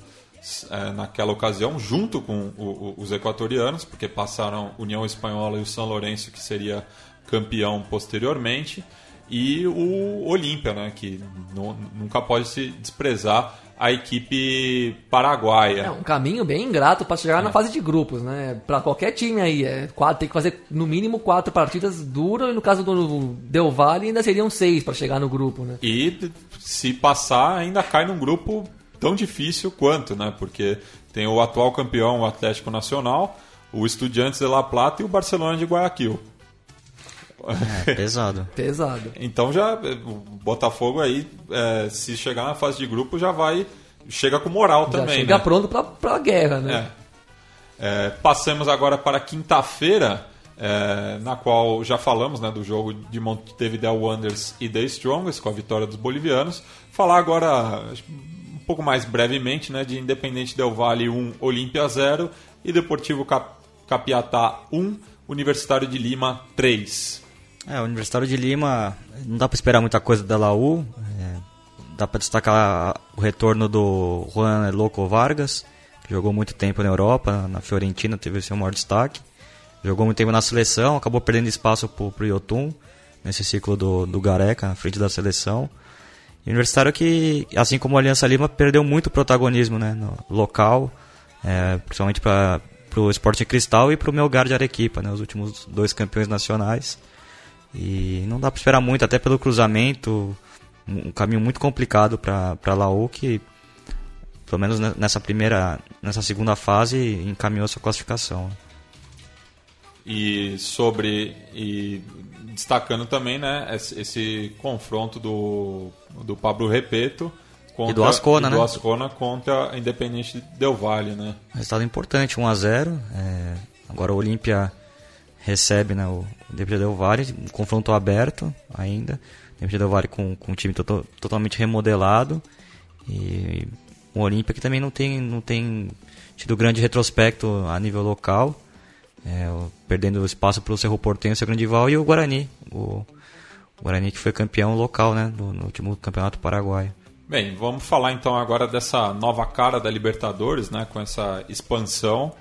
eh, naquela ocasião, junto com o- o- os equatorianos, porque passaram União Espanhola e o São Lourenço, que seria campeão posteriormente, e o Olímpia, né? Que nu- nunca pode se desprezar a equipe paraguaia. É um caminho bem ingrato para chegar na fase de grupos, né? Para qualquer time aí, é quatro, tem que fazer no mínimo quatro partidas duras, e no caso do Del Valle ainda seriam seis para chegar no grupo, né? E se passar, ainda cai num grupo tão difícil quanto, né? Porque tem o atual campeão, o Atlético Nacional, o Estudiantes de La Plata e o Barcelona de Guayaquil. É, pesado. Pesado. Então já o Botafogo aí, é, se chegar na fase de grupo, já vai. Chega com moral Já também. chega né? pronto pra, pra guerra, né? É. É, passamos agora para quinta-feira, é, na qual já falamos né, do jogo de Montevideo Wanderers e The Strongest, com a vitória dos bolivianos. Falar agora um pouco mais brevemente né, de Independente Del Valle 1, Olímpia 0 e Deportivo Cap Capiatá 1, Universitário de Lima 3. É, o Universitário de Lima, não dá pra esperar muita coisa da Laú. é, dá pra destacar o retorno do Juan Loco Vargas, que jogou muito tempo na Europa, na Fiorentina, teve seu maior destaque. Jogou muito tempo na seleção, acabou perdendo espaço pro, pro Yotun, nesse ciclo do, do Gareca, na frente da seleção. E o Universitário que, assim como o Aliança Lima, perdeu muito protagonismo né, no local, é, principalmente para o Esporte Cristal e para o Melgar de Arequipa, né, os últimos dois campeões nacionais. E não dá para esperar muito, até pelo cruzamento, um caminho muito complicado para Laú, que pelo menos ne- nessa primeira, nessa segunda fase encaminhou sua classificação. E sobre. E destacando também né, esse, esse confronto do, do Pablo Repeto contra, E do Ascona, e do né? Ascona contra a Independente Del Valle, né? Resultado importante, 1 a 0 é, Agora o Olímpia recebe né, o Independente Del Valle, um confronto aberto ainda. O Independente Del Valle com, com um time to- totalmente remodelado. E o Olímpia que também não tem, não tem tido grande retrospecto a nível local. é, o- perdendo espaço para o Cerro Porteño, seu grande rival, e o Guarani. O, o Guarani que foi campeão local né, no, no último campeonato paraguaio. Bem, vamos falar então agora dessa nova cara da Libertadores, né, com essa expansão.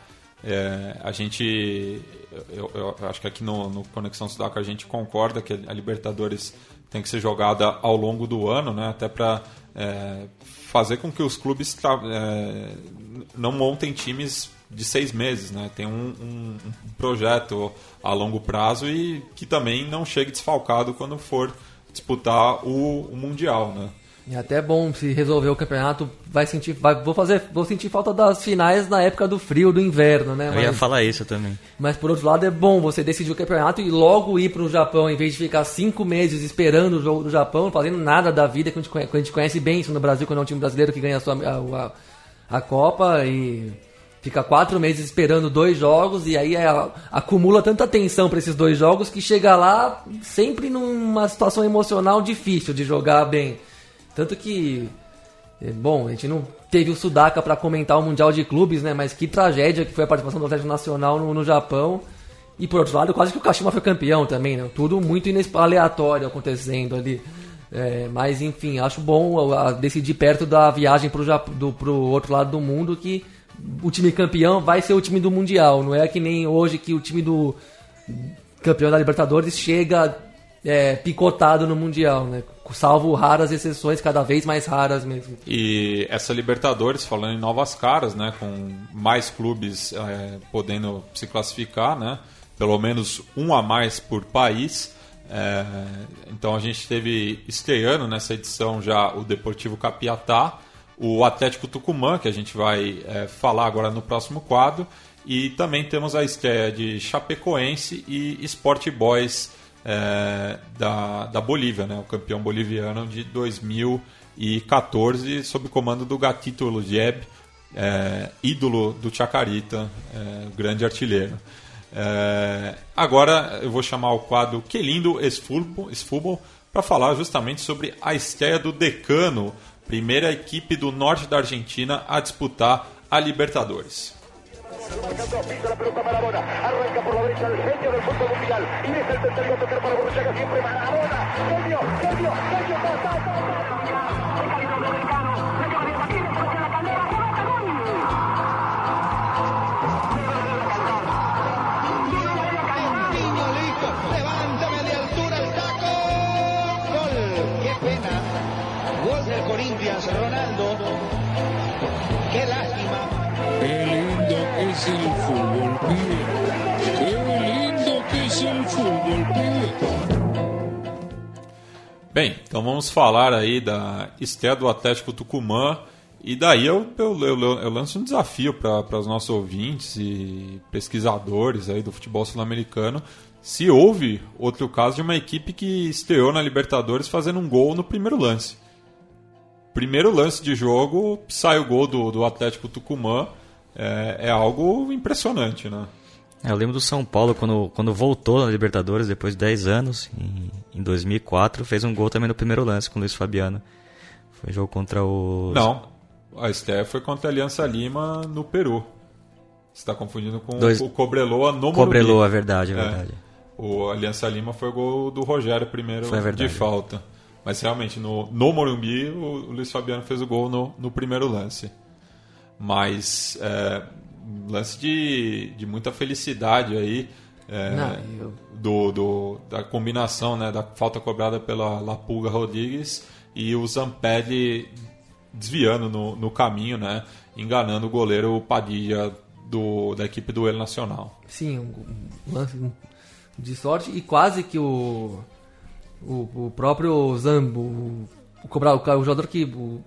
É, a gente, eu, eu, acho que aqui no, no Conexão Sudaca a gente concorda que a Libertadores tem que ser jogada ao longo do ano, né, até para é, fazer com que os clubes é, não montem times de seis meses, né? Tem um, um, um, projeto a longo prazo e que também não chegue desfalcado quando for disputar o, o mundial, né? É até bom se resolver o campeonato, vai sentir, vai, vou fazer, vou sentir falta das finais na época do frio, do inverno, né? Eu mas, ia falar isso também. Mas por outro lado é bom você decidir o campeonato e logo ir para o Japão, em vez de ficar cinco meses esperando o jogo do Japão, fazendo nada da vida que a gente conhece, a gente conhece bem isso no Brasil, quando é um time brasileiro que ganha a, sua, a, a, a Copa e fica quatro meses esperando dois jogos e aí é, acumula tanta tensão para esses dois jogos que chega lá sempre numa situação emocional difícil de jogar bem. Tanto que, é, bom, a gente não teve o Sudaka para comentar o Mundial de Clubes, né? Mas que tragédia que foi a participação do Atlético Nacional no, no Japão. E por outro lado, quase que o Kashima foi campeão também, né? Tudo muito aleatório acontecendo ali. É, mas enfim, acho bom decidir perto da viagem pro, do, pro outro lado do mundo que o time campeão vai ser o time do Mundial. Não é que nem hoje que o time do campeão da Libertadores chega é, picotado no Mundial, né? Salvo raras exceções, cada vez mais raras mesmo. E essa Libertadores, falando em novas caras, né? Com mais clubes é, podendo se classificar, né? Pelo menos um a mais por país. É, então a gente teve estreando nessa edição já o Deportivo Capiatá, o Atlético Tucumã, que a gente vai é, falar agora no próximo quadro, e também temos a estreia de Chapecoense e Sport Boys é, da, da Bolívia, né, o campeão boliviano de 2014, sob comando do Gatito Ludieb, é, ídolo do Chacarita, é, grande artilheiro. É, agora eu vou chamar o quadro Que Lindo Esfútbol para falar justamente sobre a estreia do Decano, primeira equipe do norte da Argentina a disputar a Libertadores. Pisa la pelota Maradona, arranca por la derecha el genio del fútbol mundial y deja el tercero a tocar para Borruchaga siempre Maradona, genio, genio, genio, Bem, então vamos falar aí da estreia do Atlético Tucumã. E daí eu, eu, eu, eu lanço um desafio para os nossos ouvintes e pesquisadores aí do futebol sul-americano. Se houve outro caso de uma equipe que estreou na Libertadores fazendo um gol no primeiro lance primeiro lance de jogo, sai o gol do, do Atlético Tucumã. É, é algo impressionante, né? É, eu lembro do São Paulo quando, quando voltou na Libertadores depois de 10 anos, em, em 2004, fez um gol também no primeiro lance com o Luiz Fabiano. Foi jogo contra o. Não, a Esther foi contra a Aliança Lima no Peru. Você está confundindo com Dois... o Cobreloa no Morumbi. Cobreloa, é verdade, é verdade. É. O Aliança Lima foi o gol do Rogério primeiro de falta. Mas realmente, no, no Morumbi, o, o Luiz Fabiano fez o gol no, no primeiro lance. Mas é, lance de, de muita felicidade aí. É, Não, eu... do, do, da combinação né, da falta cobrada pela Lapulga Rodrigues e o Zampelli desviando no, no caminho, né, enganando o goleiro Padilha do, da equipe do El Nacional. Sim, um lance de sorte e quase que o o, o próprio Zambo, o, o, o jogador que o,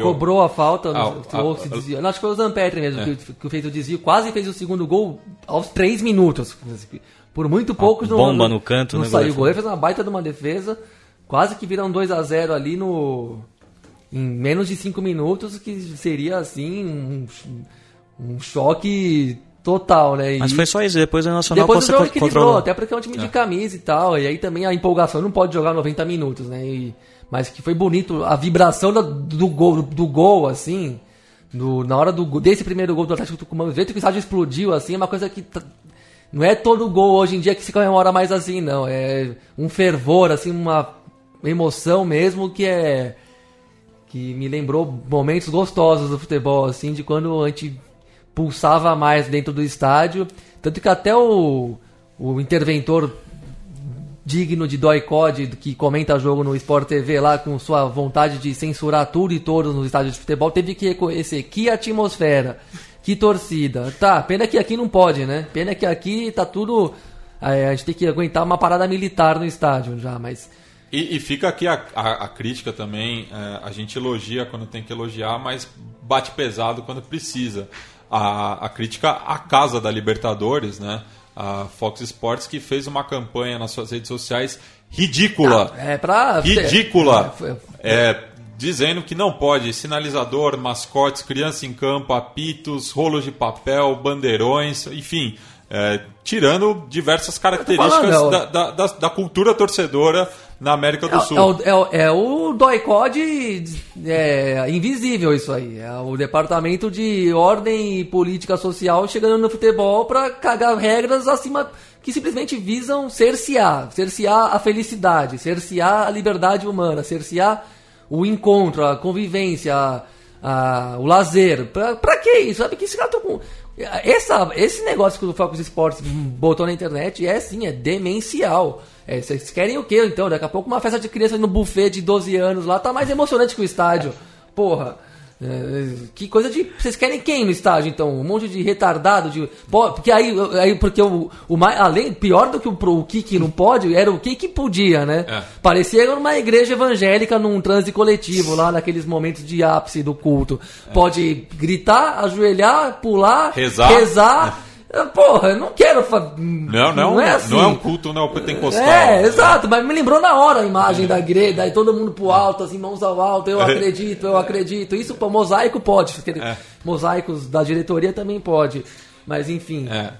cobrou a falta, ah, ou se desviou. Não, acho que foi o Zampetri mesmo é. que, que fez o desvio, quase fez o segundo gol aos 3 minutos. Por muito poucos não. Bomba no canto, não né, saiu o goleiro, fez uma baita de uma defesa, quase que viram 2 a 0 ali no em menos de 5 minutos, que seria assim um, um choque total, né? E Mas foi só isso, depois o Nacional depois o jogo controlou. Até porque é um time de é. camisa e tal, e aí também a empolgação não pode jogar 90 minutos, né? E, mas que foi bonito a vibração do, do gol, do gol assim, do, na hora do desse primeiro gol do Atlético Tucumã, o jeito que o estádio explodiu assim, é uma coisa que não é todo gol hoje em dia que se comemora mais assim, não, é um fervor assim, uma emoção mesmo que é que me lembrou momentos gostosos do futebol, assim, de quando a gente pulsava mais dentro do estádio. Tanto que até o, o interventor digno de dói code que comenta jogo no Sport TV lá com sua vontade de censurar tudo e todos nos estádios de futebol, teve que reconhecer que atmosfera, que torcida. Tá, pena que aqui não pode, né? Pena que aqui tá tudo. é, a gente tem que aguentar uma parada militar no estádio já, mas. E, e fica aqui a, a- a crítica também. é, a gente elogia quando tem que elogiar, mas bate pesado quando precisa. A, a crítica à casa da Libertadores, né? A Fox Sports que fez uma campanha nas suas redes sociais ridícula. É pra. ridícula. É, É, dizendo que não pode sinalizador, mascotes, criança em campo, apitos, rolos de papel, bandeirões, enfim, é, tirando diversas características falando, da, da- da- da cultura torcedora na América do É, Sul. é o, é, o- é é, invisível isso aí. É o departamento de ordem e política social chegando no futebol pra cagar regras acima que simplesmente visam cercear, cercear a felicidade, cercear a liberdade humana, cercear o encontro, a convivência, a- a- o lazer. Pra, pra que isso? Sabe que esse cara tá com. Essa, esse negócio que o Focus Sports botou na internet é sim, é demencial. É, Vocês querem o quê então? Daqui a pouco uma festa de criança no buffet de 12 anos lá tá mais emocionante que o estádio. Porra. É, que coisa de. Vocês querem quem no estádio, então? Um monte de retardado de. Porque aí, aí porque o, o mais, além, pior do que o, o que que não pode, era o que podia, né? É. Parecia uma igreja evangélica num transe coletivo, lá naqueles momentos de ápice do culto. Pode gritar, ajoelhar, pular, Rezar. rezar. Porra, eu não quero. fa- Não, não, é assim. não é um culto neopentecostal. É, exato, mas me lembrou na hora a imagem da igreja, daí todo mundo pro alto, assim, mãos ao alto, eu acredito, eu acredito. Isso, pô, mosaico pode, É. mosaicos da diretoria também pode. Mas enfim, É,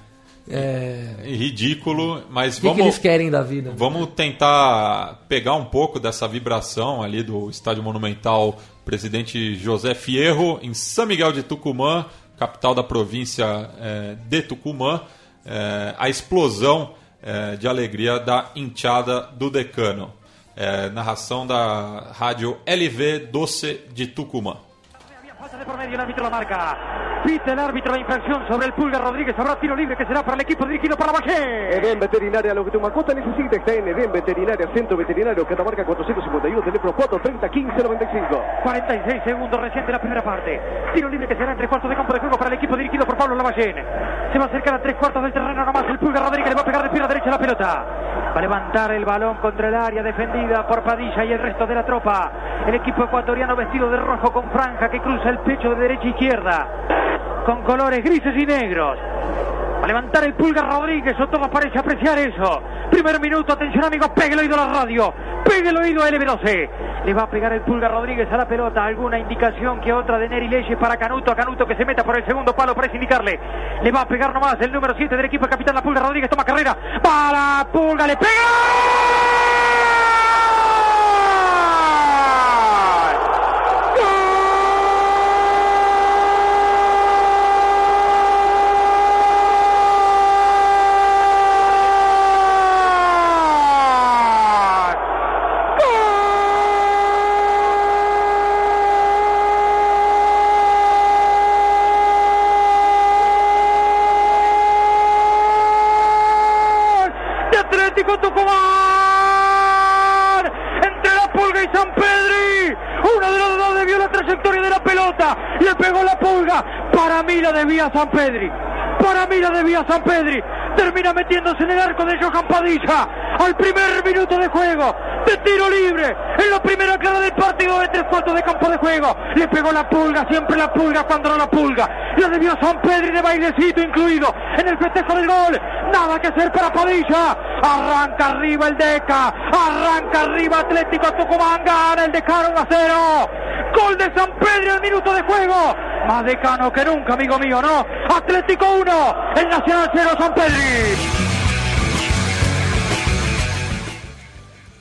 é, ridículo, mas o que, que vamos... eles querem da vida? Vamos tentar pegar um pouco dessa vibração ali do Estádio Monumental Presidente José Fierro, em São Miguel de Tucumã, capital da província eh, de Tucumã, eh, a explosão eh, de alegria da hinchada do decano. Narração da rádio LV Doce de Tucumã. De. Pita el árbitro la infracción sobre el Pulga Rodríguez. Habrá tiro libre que será para el equipo dirigido por la Valle. Edén Veterinaria, lo que tu mascota necesita está en Edén Veterinaria, Centro Veterinario, Catamarca 451, teléfono 430 1595. 46 segundos reciente la primera parte. Tiro libre que será en tres cuartos de campo de juego para el equipo dirigido por Pablo Lavallén. Se va a acercar a tres cuartos del terreno nomás. El Pulga Rodríguez le va a pegar de pierna derecha la pelota. Va a levantar el balón contra el área defendida por Padilla y el resto de la tropa. El equipo ecuatoriano vestido de rojo con franja que cruza el pecho de derecha a izquierda. Con colores grises y negros. A levantar el Pulga Rodríguez, o todo parece apreciar eso. Primer minuto, atención amigos, pegue el oído a la radio, pegue el oído a LB12. Le va a pegar el Pulga Rodríguez a la pelota, alguna indicación que otra de Neri Leyes para Canuto, Canuto que se meta por el segundo palo, parece indicarle. Le va a pegar nomás el número 7 del equipo, el capitán La Pulga Rodríguez, toma carrera, para Pulga, le pega. de Atlético Tucumán. Entre la Pulga y San Pedri. Uno de los dos debió la trayectoria de la pelota. Le pegó la Pulga. Para mí la debía San Pedri. Para mí la debía San Pedri. Termina metiéndose en el arco de Johan Padilla. Al primer minuto de juego. De tiro libre. En la primera clara del partido de tres cuartos de campo de juego. Le pegó la pulga. Siempre la pulga cuando no la pulga. La debió San Pedri de bailecito incluido. En el festejo del gol. Nada que hacer para Padilla. Arranca arriba el Deca. Arranca arriba Atlético Tucumán. Gana el Decano 1 a 0. Gol de San Pedro al minuto de juego. Más decano que nunca, amigo mío, ¿no? Atlético 1. El Nacional 0 San Pedro.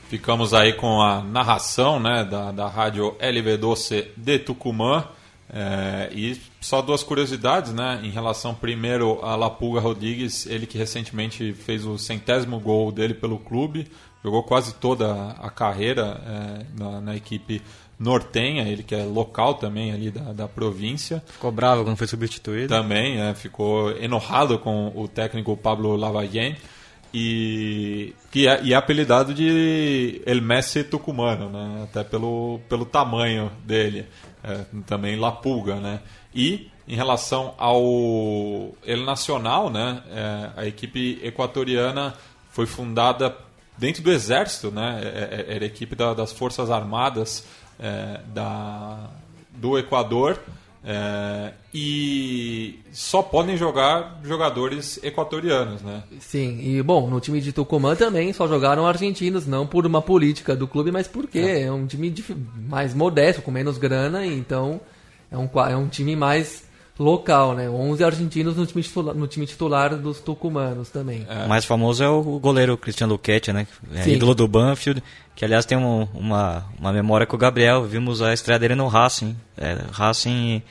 Ficamos aí com a narração né, da, da rádio LV Doce de Tucumã. É, e só duas curiosidades, né? Em relação primeiro a Lapulga Rodrigues, ele que recentemente fez o centésimo gol dele pelo clube, jogou quase toda a carreira é, na, na equipe Nortenha, ele que é local também ali da, da província. Ficou bravo quando foi substituído. Também, é, ficou enojado com o técnico Pablo Lavallén e, que é, e é apelidado de El Messi Tucumano, né? até pelo, pelo tamanho dele, é, também La Pulga. Né? E em relação ao El Nacional, né? É, a equipe equatoriana foi fundada dentro do exército, né? É, é, era a equipe da, das Forças Armadas é, da, do Equador. É, e só podem jogar jogadores equatorianos, né? Sim, e bom, no time de Tucumã também só jogaram argentinos, não por uma política do clube, mas porque é, é um time mais modesto, com menos grana, então é um, é um time mais local, né? 11 argentinos no time titular, no time titular dos tucumanos também. O mais famoso é o goleiro Cristiano Luquete, né? É ídolo do Banfield, que aliás tem um- uma, uma memória com o Gabriel. Vimos a estreia dele no Racing. É, Racing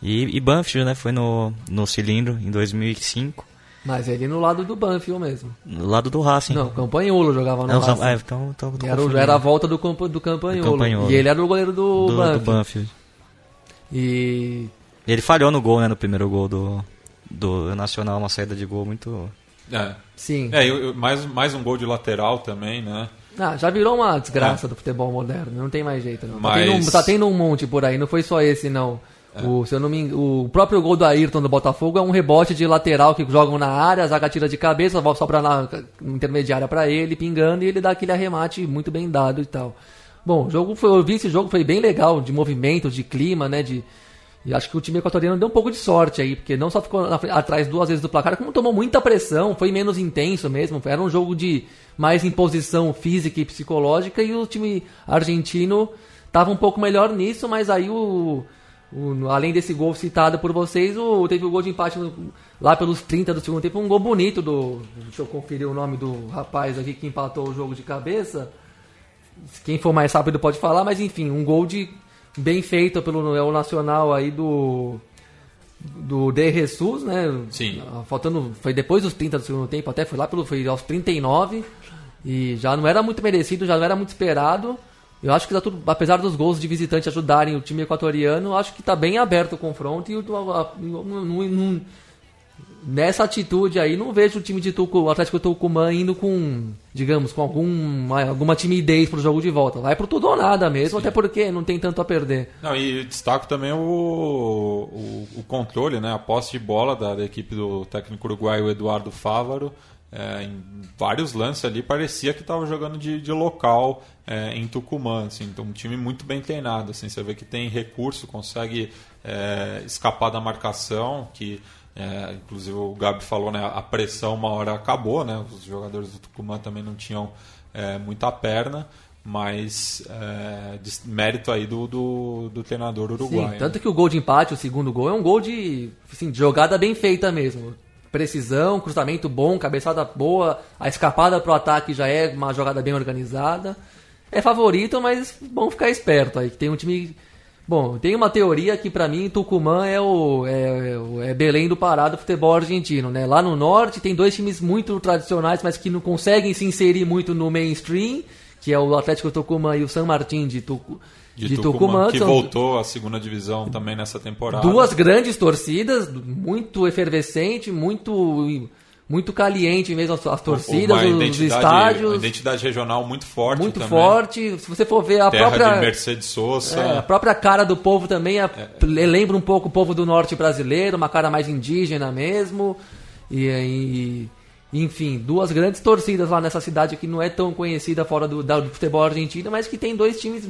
e, e Banfield, né? Foi no, no cilindro em 2005, Mas ele no lado do Banfield mesmo. no lado do Racing. Não, o Campanholo jogava no Não, Racing. é, então, então, tô Era, era a volta do, do Campanholo. Do Campanholo. E ele era o goleiro do, do, do Banfield. Banfield. E E ele falhou no gol, né? No primeiro gol do, do Nacional, uma saída de gol muito. É, sim. é eu- eu- mais, mais um gol de lateral também, né? Ah, já virou uma desgraça do futebol moderno, não tem mais jeito. Não. Tá, Mas- tendo um, tá tendo um monte por aí, não foi só esse não. O, se eu não me o próprio gol do Ayrton do Botafogo é um rebote de lateral que jogam na área, a zaga tira de cabeça, volta sobra na intermediária pra ele, pingando, e ele dá aquele arremate muito bem dado e tal. Bom, o jogo foi, eu vi esse jogo, foi bem legal, de movimento, de clima, né, de... E acho que o time equatoriano deu um pouco de sorte aí, porque não só ficou atrás duas vezes do placar, como tomou muita pressão, foi menos intenso mesmo. Era um jogo de mais imposição física e psicológica e o time argentino estava um pouco melhor nisso, mas aí o, o- além desse gol citado por vocês, o, teve o gol de empate no- lá pelos 30 do segundo tempo, um gol bonito do. Deixa eu conferir o nome do rapaz aqui que empatou o jogo de cabeça. Quem for mais rápido pode falar, mas enfim, um gol de bem feito pelo El Nacional aí do do De Jesus, né? Sim. Ah, Faltando foi depois dos 30 do segundo tempo, até foi lá pelo foi aos 39 e já não era muito merecido, já não era muito esperado. Eu acho que tá tudo, apesar dos gols de visitante ajudarem o time equatoriano, acho que tá bem aberto o confronto e o- a- a- não- não- nessa atitude aí não vejo o time de Tucu, o Atlético Tucumã indo com, digamos, com algum, alguma timidez pro jogo de volta. Vai pro tudo ou nada mesmo, até porque não tem tanto a perder. Não, e destaco também o, o, o controle, né, a posse de bola da, da equipe do técnico uruguaio Eduardo Fávaro. É, em vários lances ali parecia que estava jogando de, de local é, em Tucumã. Assim, então, um time muito bem treinado. Assim, você vê que tem recurso, consegue é, escapar da marcação, que é, inclusive o Gabi falou, né, a pressão uma hora acabou, né, os jogadores do Tucumã também não tinham é, muita perna, mas é, mérito aí do, do, do treinador uruguaio. Sim, tanto que o gol de empate, o segundo gol, é um gol de, assim, de jogada bem feita mesmo. Precisão, cruzamento bom, cabeçada boa, a escapada pro ataque já é uma jogada bem organizada. É favorito, mas bom ficar esperto aí, que tem um time... Bom, tem uma teoria que pra mim Tucumã é o é, o- é Belém do Pará do futebol argentino, né? Lá no norte tem dois times muito tradicionais, mas que não conseguem se inserir muito no mainstream, que é o Atlético Tucumã e o San Martín de, Tucu, de, Tucumã, que são- voltou à segunda divisão também nessa temporada. Duas grandes torcidas, muito efervescente, muito muito caliente mesmo as, as torcidas, os estádios, uma identidade regional muito forte muito também. forte. Se você for ver a Terra própria de Mercedes Sosa. é, a própria cara do povo também é- lembra um pouco o povo do norte brasileiro, uma cara mais indígena mesmo. E, e- enfim, duas grandes torcidas lá nessa cidade que não é tão conhecida fora do, do futebol argentino, mas que tem dois times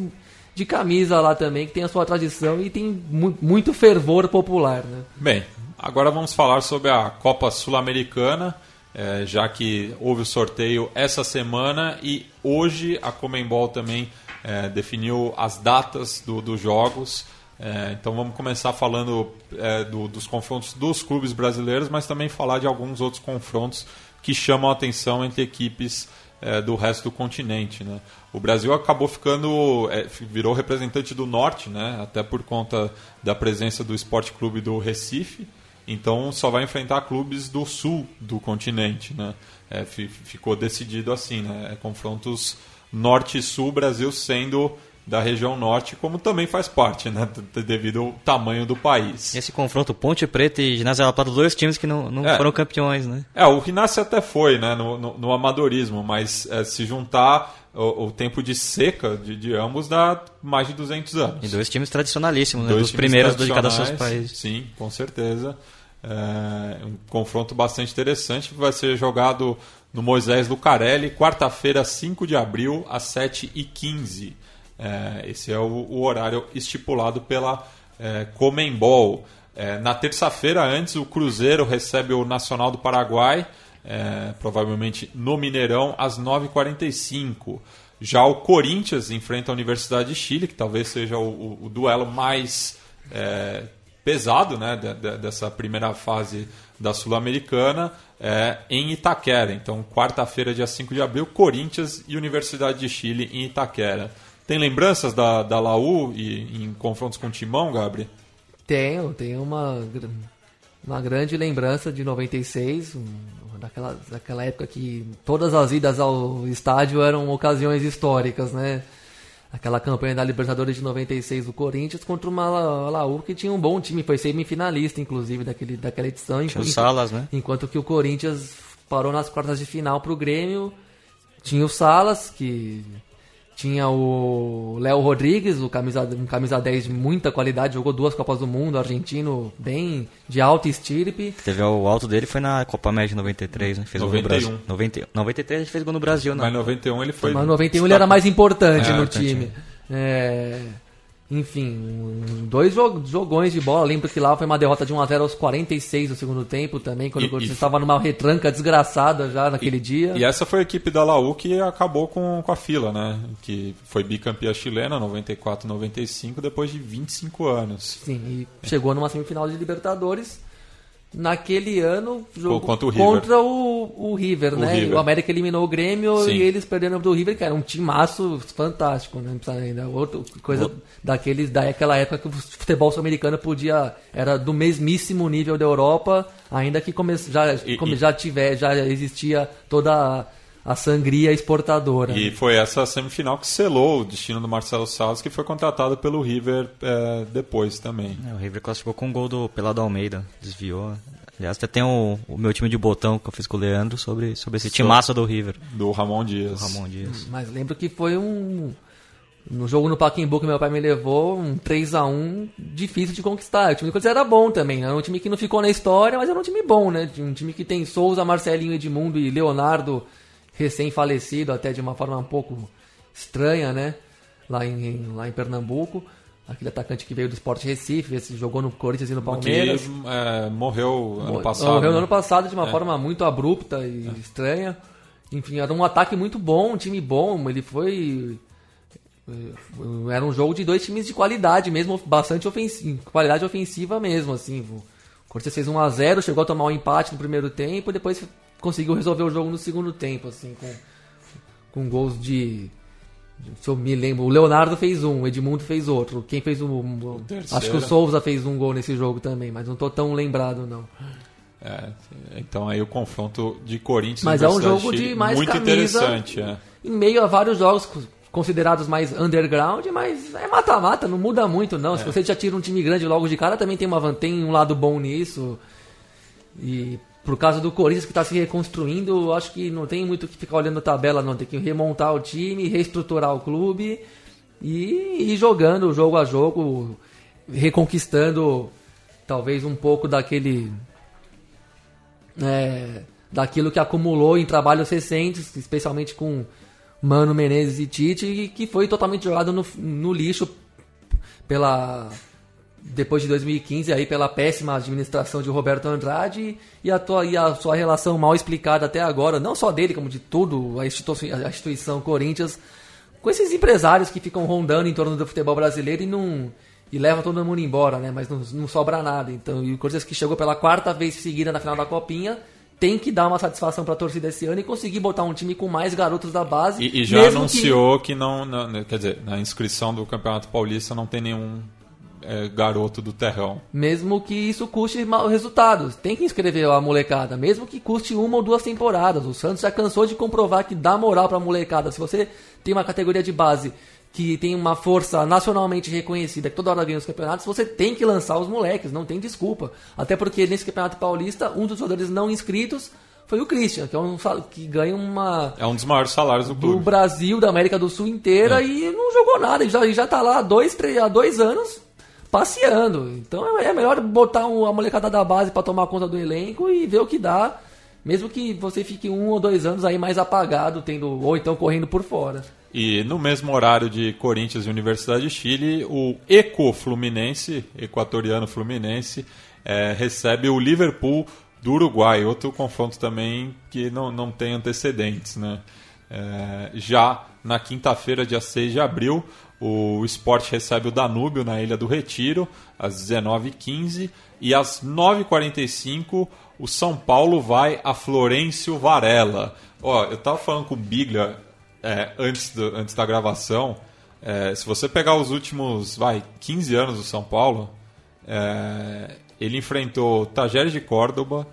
de camisa lá também, que tem a sua tradição e tem mu- muito fervor popular, né? Bem, agora vamos falar sobre a Copa Sul-Americana, eh, já que houve o sorteio essa semana e hoje a Comembol também eh, definiu as datas do- dos jogos. Eh, então vamos começar falando eh, do- dos confrontos dos clubes brasileiros, mas também falar de alguns outros confrontos que chamam a atenção entre equipes eh, do resto do continente. Né? O Brasil acabou ficando, eh, virou representante do norte, né? até por conta da presença do Esporte Clube do Recife. Então só vai enfrentar clubes do sul do continente, né? É, fi- ficou decidido assim, né? É confrontos norte e sul, Brasil sendo da região norte, como também faz parte, né, devido ao tamanho do país. Esse confronto Ponte Preta e Ginásio La Plata, dois times que não, não É. foram campeões, né? É, o Rinácio até foi, né, no, no- no amadorismo, mas é, se juntar o, o tempo de seca de, de ambos dá mais de 200 anos. E dois times tradicionalíssimos, né? Dois Dos primeiros de cada seus países. Sim, com certeza. É um confronto bastante interessante que vai ser jogado no Moisés Lucarelli, quarta-feira, 5 de abril, às 7h15. É, esse é o, o horário estipulado pela é, Comembol. É, na terça-feira, antes, o Cruzeiro recebe o Nacional do Paraguai, é, provavelmente no Mineirão, às 9h45. Já o Corinthians enfrenta a Universidade de Chile, que talvez seja o, o- o duelo mais é, pesado né, de- de- dessa primeira fase da Sul-Americana, é, em Itaquera. Então, quarta-feira, dia 5 de abril, Corinthians e Universidade de Chile em Itaquera. Tem lembranças da, da Laú e, em confrontos com o Timão, Gabri? Tenho, tenho uma, uma grande lembrança de 96, um, daquela, daquela época que todas as idas ao estádio eram ocasiões históricas, né? Aquela campanha da Libertadores de 96 do Corinthians contra uma La- Laú que tinha um bom time, foi semifinalista, inclusive, daquele, daquela edição. Tinha o enquanto- Salas, né? Enquanto que o Corinthians parou nas quartas de final pro Grêmio. Tinha o Salas, que tinha o Léo Rodrigues, o camisa, um camisa 10 de muita qualidade, jogou duas Copas do Mundo, argentino bem de alta estirpe. Teve o alto dele foi na Copa América de 93, né? Fez gol no 91. Brasil. 90, 93 ele fez gol no Brasil, né? Mas em 91 ele foi. Mas no 91 ele era mais importante É, no importante, time. É, enfim, dois jo- jogões de bola. Lembro que lá foi uma derrota de 1x0 aos 46 do segundo tempo também, quando E- e- estava numa retranca desgraçada já naquele dia. E essa foi a equipe da Laú que acabou com, com a fila, né? Que foi bicampeã chilena, 94 95, depois de 25 anos. Sim, e chegou numa semifinal de Libertadores. Naquele ano, jogou contra o River. contra o, o River, O né? River. O América eliminou o Grêmio Sim. e eles perderam do River, que era um timaço fantástico, né? Ainda. Outra coisa daqueles, daquela época que o futebol sul-americano podia. Era do mesmíssimo nível da Europa, ainda que come, já, E- come- e- já, tiver, já existia toda a, a sangria exportadora. E foi essa semifinal que selou o destino do Marcelo Salles, que foi contratado pelo River é, depois também. É, o River classificou com um gol do Pelado Almeida, desviou. Aliás, até tem o, o meu time de botão que eu fiz com o Leandro sobre, sobre esse So- timaço do River, Do Ramon Dias. do Ramon Dias. Mas lembro que foi um. No jogo no Pacaembu que meu pai me levou, um 3 a 1 difícil de conquistar. O time do Corinthians era bom também, né? Era um time que não ficou na história, mas era um time bom, né? Um time que tem Souza, Marcelinho, Edmundo e Leonardo, recém-falecido, até de uma forma um pouco estranha, né? Lá em, lá em Pernambuco. Aquele atacante que veio do Sport Recife, esse jogou no Corinthians e no Palmeiras. Que é, morreu ano passado. Morreu no né? ano passado de uma forma muito abrupta e estranha. Enfim, era um ataque muito bom, um time bom. Ele foi. eh, Era um jogo de dois times de qualidade mesmo, bastante ofensiva, qualidade ofensiva mesmo, assim. O Corinthians fez 1 a 0 chegou a tomar um empate no primeiro tempo, depois conseguiu resolver o jogo no segundo tempo, assim, com, com gols de. Se eu me lembro, o Leonardo fez um, o Edmundo fez outro. Quem fez o. o- acho que o Souza fez um gol nesse jogo também, mas não tô tão lembrado, não. É, então aí o confronto de Corinthians e Mas é um jogo de mais muito camisa. interessante. É. Em meio a vários jogos co- considerados mais underground, mas é mata-mata, não muda muito não. É. Se você já tira um time grande logo de cara, também tem, uma, tem um lado bom nisso. E por causa do Corinthians que está se reconstruindo, acho que não tem muito que ficar olhando a tabela, não. Tem que remontar o time, reestruturar o clube e ir jogando jogo a jogo, reconquistando talvez um pouco daquele é, daquilo que acumulou em trabalhos recentes, especialmente com Mano Menezes e Tite, e que foi totalmente jogado no, no lixo pela depois de 2015 aí pela péssima administração de Roberto Andrade e a, tua, e a sua relação mal explicada até agora, não só dele, como de tudo, a instituição, a instituição Corinthians, com esses empresários que ficam rondando em torno do futebol brasileiro e não e leva todo mundo embora, né? Mas não, não sobra nada. Então, e o Corinthians que chegou pela quarta vez seguida na final da Copinha tem que dar uma satisfação para a torcida esse ano e conseguir botar um time com mais garotos da base. E, e já anunciou que, não, não- Quer dizer, na inscrição do Campeonato Paulista não tem nenhum é, garoto do terrão. Mesmo que isso custe mal- resultados. Tem que inscrever a molecada, mesmo que custe uma ou duas temporadas. O Santos já cansou de comprovar que dá moral pra molecada. Se você tem uma categoria de base que tem uma força nacionalmente reconhecida, que toda hora ganha os campeonatos, você tem que lançar os moleques, não tem desculpa. Até porque nesse Campeonato Paulista, um dos jogadores não inscritos foi o Christian, que, é um, que ganha uma É um dos maiores salários do do clube. Brasil, da América do Sul inteira É. e não jogou nada. Ele já, ele já tá lá há dois, três, há dois anos passeando. Então é, é melhor botar um- a molecada da base para tomar conta do elenco e ver o que dá. Mesmo que você fique um ou dois anos aí mais apagado, tendo ou então correndo por fora. E no mesmo horário de Corinthians e Universidade de Chile, o Eco Fluminense, equatoriano Fluminense, eh, recebe o Liverpool do Uruguai. Outro confronto também que não, não tem antecedentes. Né? Eh, já na quinta-feira, dia 6 de abril, o Sport recebe o Danúbio na Ilha do Retiro, às 19h15. E às 9h45, o São Paulo vai a Florencio Varela. Ó, eu tava falando com o Biglia é, antes, do- antes da gravação, é, se você pegar os últimos, vai, 15 anos do São Paulo, é, ele enfrentou o Tajeres de Córdoba,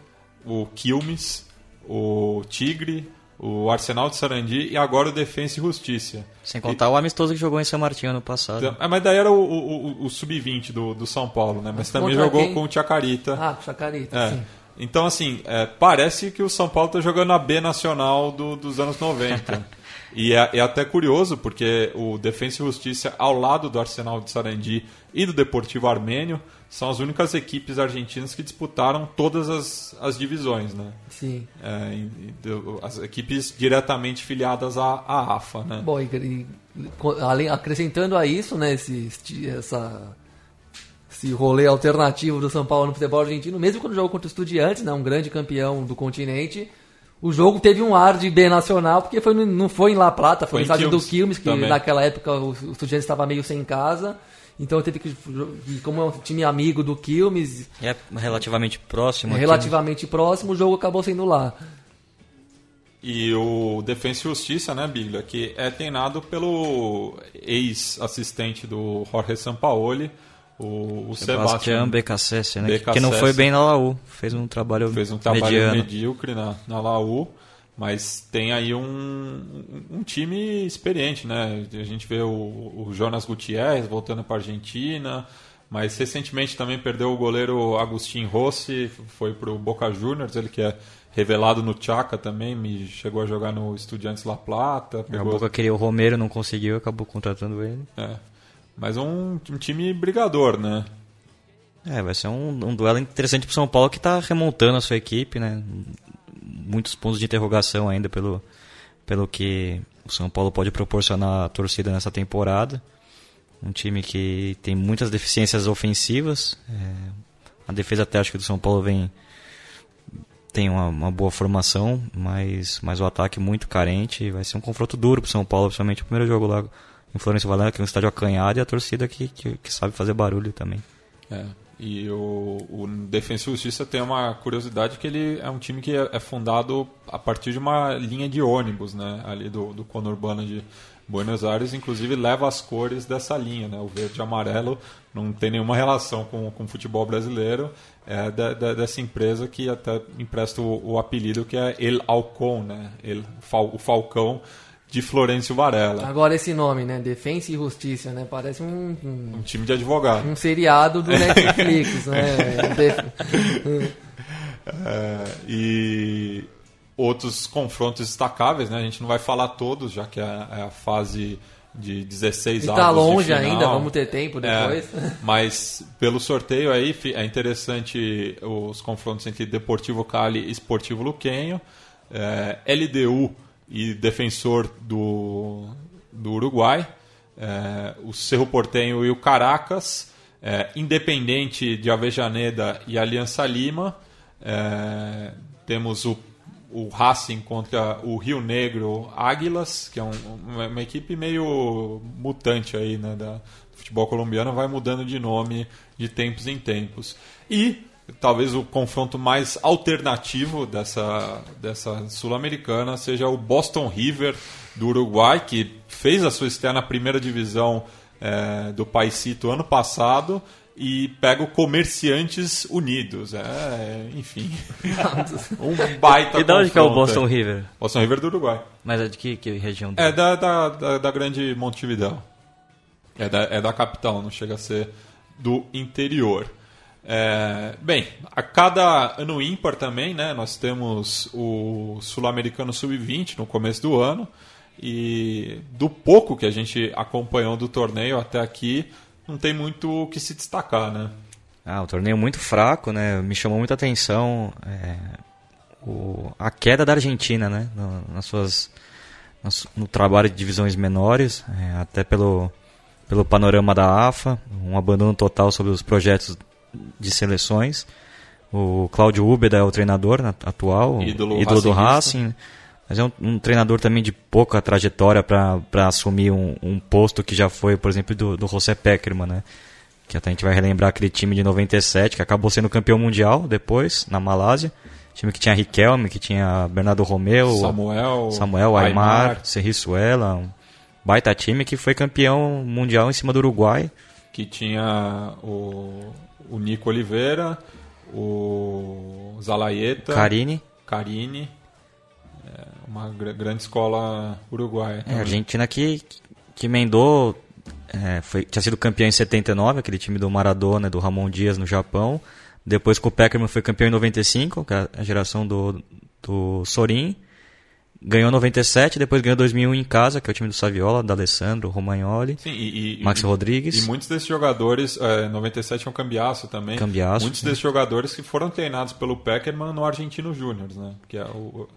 o Quilmes, o Tigre, o Arsenal de Sarandi e agora o Defensa e Justiça. Sem contar o amistoso que jogou em São Martinho ano passado. Então, é, mas daí era o, o- o- o sub-20 do, do São Paulo, né? Mas também Contra jogou quem? com o Chacarita. Ah, com Chacarita, É. sim. Então, assim, é, parece que o São Paulo está jogando a B Nacional do- dos anos 90. e é, é até curioso, porque o Defensa e Justiça, ao lado do Arsenal de Sarandi e do Deportivo Armênio, são as únicas equipes argentinas que disputaram todas as, as divisões, né? Sim. É, e- e as equipes diretamente filiadas à, à AFA, né? Bom, e, além, acrescentando a isso, né, esse, essa, esse rolê alternativo do São Paulo no futebol argentino, mesmo quando jogou contra o Estudiantes, né, um grande campeão do continente, o jogo teve um ar de B nacional, porque foi, não foi em La Plata, foi, Foi em estádio do Quilmes, que também. naquela época o, o Estudiantes estava meio sem casa, então teve que, como é um time amigo do Quilmes, é relativamente próximo. né? relativamente próximo, o jogo acabou sendo lá. E o Defensa e Justiça, né, Biglia, que é treinado pelo ex-assistente do Jorge Sampaoli, o, o Sebastião Sebastião Becassese, né? Becassese. Que não foi bem na Laú. Fez um trabalho, fez um trabalho mediano. medíocre na, na Laú, mas tem aí um, um, time experiente, né? A gente vê o, o Jonas Gutierrez voltando para a Argentina, mas recentemente também perdeu o goleiro Agustin Rossi, foi para o Boca Juniors, ele que é revelado no Chaca também, me chegou a jogar no Estudiantes La Plata, A pegou Boca queria o Romero, não conseguiu, acabou contratando ele. É. Mas um, um time brigador, né? É, vai ser um, um duelo interessante pro São Paulo que está remontando a sua equipe, né? Muitos pontos de interrogação ainda pelo, pelo que o São Paulo pode proporcionar à torcida nessa temporada. Um time que tem muitas deficiências ofensivas. é, a defesa até acho que do São Paulo vem tem uma, uma boa formação, mas, mas o ataque muito carente. Vai ser um confronto duro pro São Paulo, principalmente o primeiro jogo lá em Florencio Valena, que é um estádio acanhado, e a torcida que, que, que sabe fazer barulho também. É. E o, o Defensa e Justiça tem uma curiosidade que ele é um time que é, é fundado a partir de uma linha de ônibus, né? Ali do, do conurbano de Buenos Aires, inclusive leva as cores dessa linha, né? O verde e amarelo não tem nenhuma relação com, com o futebol brasileiro, é dessa empresa que até empresta o, o apelido que é El Alcon, né? El, o Falcão de Florencio Varela, Agora esse nome, né, Defensa e Justiça, né, parece um- um um time de advogado. um seriado do Netflix, né? De- É, e outros confrontos destacáveis, né? A gente não vai falar todos, já que é, é a fase de 16 E tá de longe ainda, vamos ter tempo depois. É, mas pelo sorteio aí é interessante os confrontos entre Deportivo Cali e Esportivo Luquenho, é, LDU e Defensor do, do Uruguai, é, o Cerro Portenho e o Caracas, é, Independente de Avejaneda e Aliança Lima, é, temos o, o Racing contra o Rio Negro Águilas, que é um- uma, uma equipe meio mutante aí, né, da, do futebol colombiano, vai mudando de nome de tempos em tempos. E talvez o confronto mais alternativo dessa, dessa sul-americana seja o Boston River do Uruguai, que fez a sua estreia na primeira divisão eh, do Paisito ano passado e pega o Comerciantes Unidos. É, enfim. um baita E da onde que é o Boston aí. River? Boston River do Uruguai. Mas é de que, que região? É da, da, da, da grande Montevidéu. É da, é da capital, não chega a ser do interior. É, bem, a cada ano ímpar também, né, nós temos o Sul-Americano Sub-20 no começo do ano. E do pouco que a gente acompanhou do torneio até aqui, não tem muito o que se destacar, né? Ah, o torneio muito fraco, né? Me chamou muita atenção é, o- a queda da Argentina, né? No, nas suas, nas- no trabalho de divisões menores, é, até pelo, pelo panorama da AFA, um abandono total sobre os projetos de seleções. O Cláudio Ubeda é o treinador atual, Ídolo do racingista. Racing, mas é um, um treinador também de pouca trajetória para assumir um, um posto que já foi, por exemplo, do, do José Peckerman, né? Que até a gente vai relembrar aquele time de 97, que acabou sendo campeão mundial depois, na Malásia. Time que tinha Riquelme, que tinha Bernardo Romeu, Samuel, Samuel Aymar, Aymar. Serriçuela, um baita time que foi campeão mundial em cima do Uruguai. que tinha o, o Nico Oliveira, o Zalaeta, Carini. Carini, é, uma gr- grande escola uruguaia. É, a. Argentina que, que emendou, é, foi, tinha sido campeão em 79, aquele time do Maradona do Ramon Dias no Japão. Depois que o Peckerman foi campeão em 95, que é a geração do, do Sorin. Ganhou 97, depois ganhou 2001 em casa, que é o time do Saviola, da Alessandro, Romagnoli. Sim, e, e- Max e- Rodrigues. E muitos desses jogadores, é, 97 é um cambiaço também. Cambiaço, Muitos é. desses jogadores que foram treinados pelo Peckerman no Argentino Júnior, né? Que é o,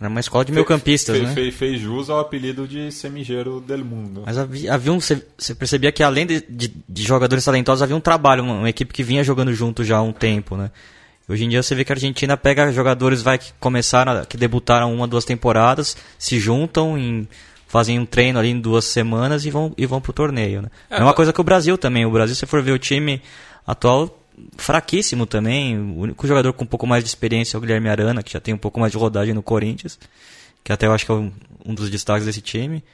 Era uma escola de meio-campistas, né? fe- fez jus ao apelido de semigeiro del mundo. Mas havia, havia um, você, você percebia que além de, de- de jogadores talentosos, havia um trabalho, uma, uma equipe que vinha jogando junto já há um tempo, né? Hoje em dia você vê que a Argentina pega jogadores vai, que começaram, que debutaram uma, duas temporadas, se juntam, em, fazem um treino ali em duas semanas e vão, e vão pro torneio, né? É, uma coisa que o Brasil também. O Brasil, se você for ver o time atual, fraquíssimo também. O único jogador com um pouco mais de experiência é o Guilherme Arana, que já tem um pouco mais de rodagem no Corinthians, que até eu acho que é um, um dos destaques desse time.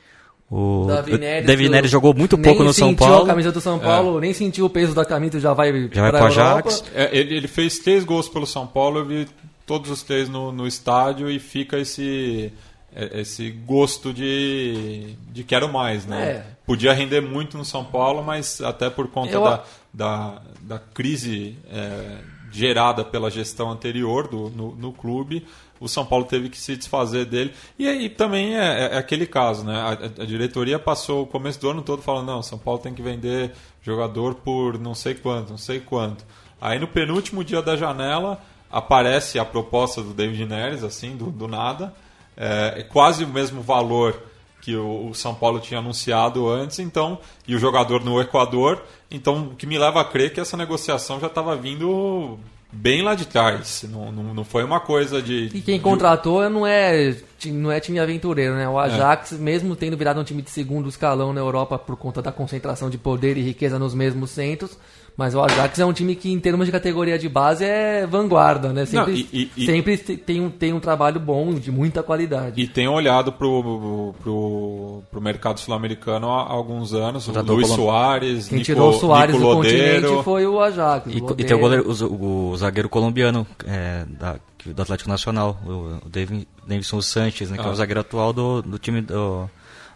O Davi Neres, Davi do- Neres jogou muito nem pouco no São sentiu Paulo. a camisa do São Paulo, nem sentiu o peso da camisa, já vai Já vai Europa. Ajax. É, ele, ele fez três gols pelo São Paulo, eu vi todos os três no, no estádio e fica esse, é, esse gosto de, de quero mais, né? É. Podia render muito no São Paulo, mas até por conta Eu- da, da, da crise é, gerada pela gestão anterior do, no, no clube, o São Paulo teve que se desfazer dele. E aí também é, é aquele caso, né? A, a diretoria passou o começo do ano todo falando, não, São Paulo tem que vender jogador por não sei quanto, não sei quanto. Aí no penúltimo dia da janela aparece a proposta do David Neres, assim, do, do nada. É, é quase o mesmo valor que o, o São Paulo tinha anunciado antes, então, e o jogador no Equador. Então, o que me leva a crer que essa negociação já estava vindo bem lá de trás. Não, não, não foi uma coisa de. E quem de- contratou não é, não é time aventureiro, né? O Ajax, mesmo tendo virado um time de segundo escalão na Europa por conta da concentração de poder e riqueza nos mesmos centros, mas o Ajax é um time que, em termos de categoria de base, é vanguarda, né? Sempre, Não, e- e- sempre te- tem, um, tem um trabalho bom, de muita qualidade. E tem olhado pro, pro, pro mercado sul-americano há alguns anos. O Luiz Soares, Quem Nico, tirou o Soares Nico do Lodeiro. continente foi o Ajax. E, o e tem o, goleiro, o, o zagueiro colombiano é, da- do Atlético Nacional, o, o Davi- Davidson Sanches, né, que é Ah. o zagueiro atual do, do time do,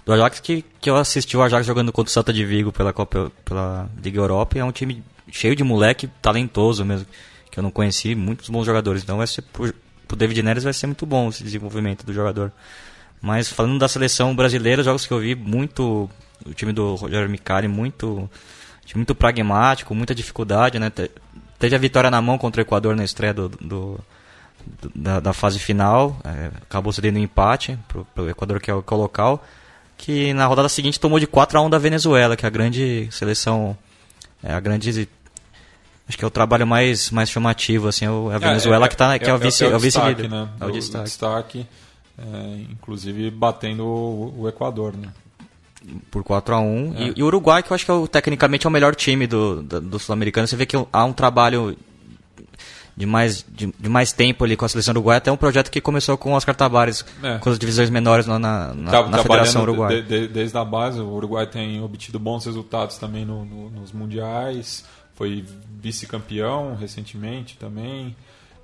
do Ajax, que, que eu assisti o Ajax jogando contra o Santa de Vigo pela, Copa, pela Liga Europa, e é um time cheio de moleque talentoso mesmo, que eu não conheci, muitos bons jogadores. Então vai ser pro, pro David Neres vai ser muito bom esse desenvolvimento do jogador. Mas falando da seleção brasileira, os jogos que eu vi, muito. O time do Rogério Micali, muito. muito pragmático, muita dificuldade, né? Te- Teve a vitória na mão contra o Equador na estreia do, do- da, da fase final. é, acabou cedendo um empate pro, pro Equador, que é o, que é o local. Que na rodada seguinte tomou de 4 a 1 da Venezuela, que é a grande seleção. É a grande. Acho que é o trabalho mais, mais chamativo, assim, é o- é a Venezuela que, tá, que é, o vice, é, o vice destaque, líder. né? É o destaque. destaque, é, inclusive batendo o, o Equador, né? por 4 a 1 É. e, e o Uruguai, que eu acho que é o, tecnicamente é o melhor time do, do, do Sul-Americano. Você vê que há um trabalho de mais, de, de mais tempo ali com a seleção uruguaia, até um projeto que começou com o Oscar Tabares, É. com as divisões menores lá na, na, Tá- na Federação Uruguaia. de- de- desde a base, o Uruguai tem obtido bons resultados também no- no- nos mundiais. foi vice-campeão recentemente também.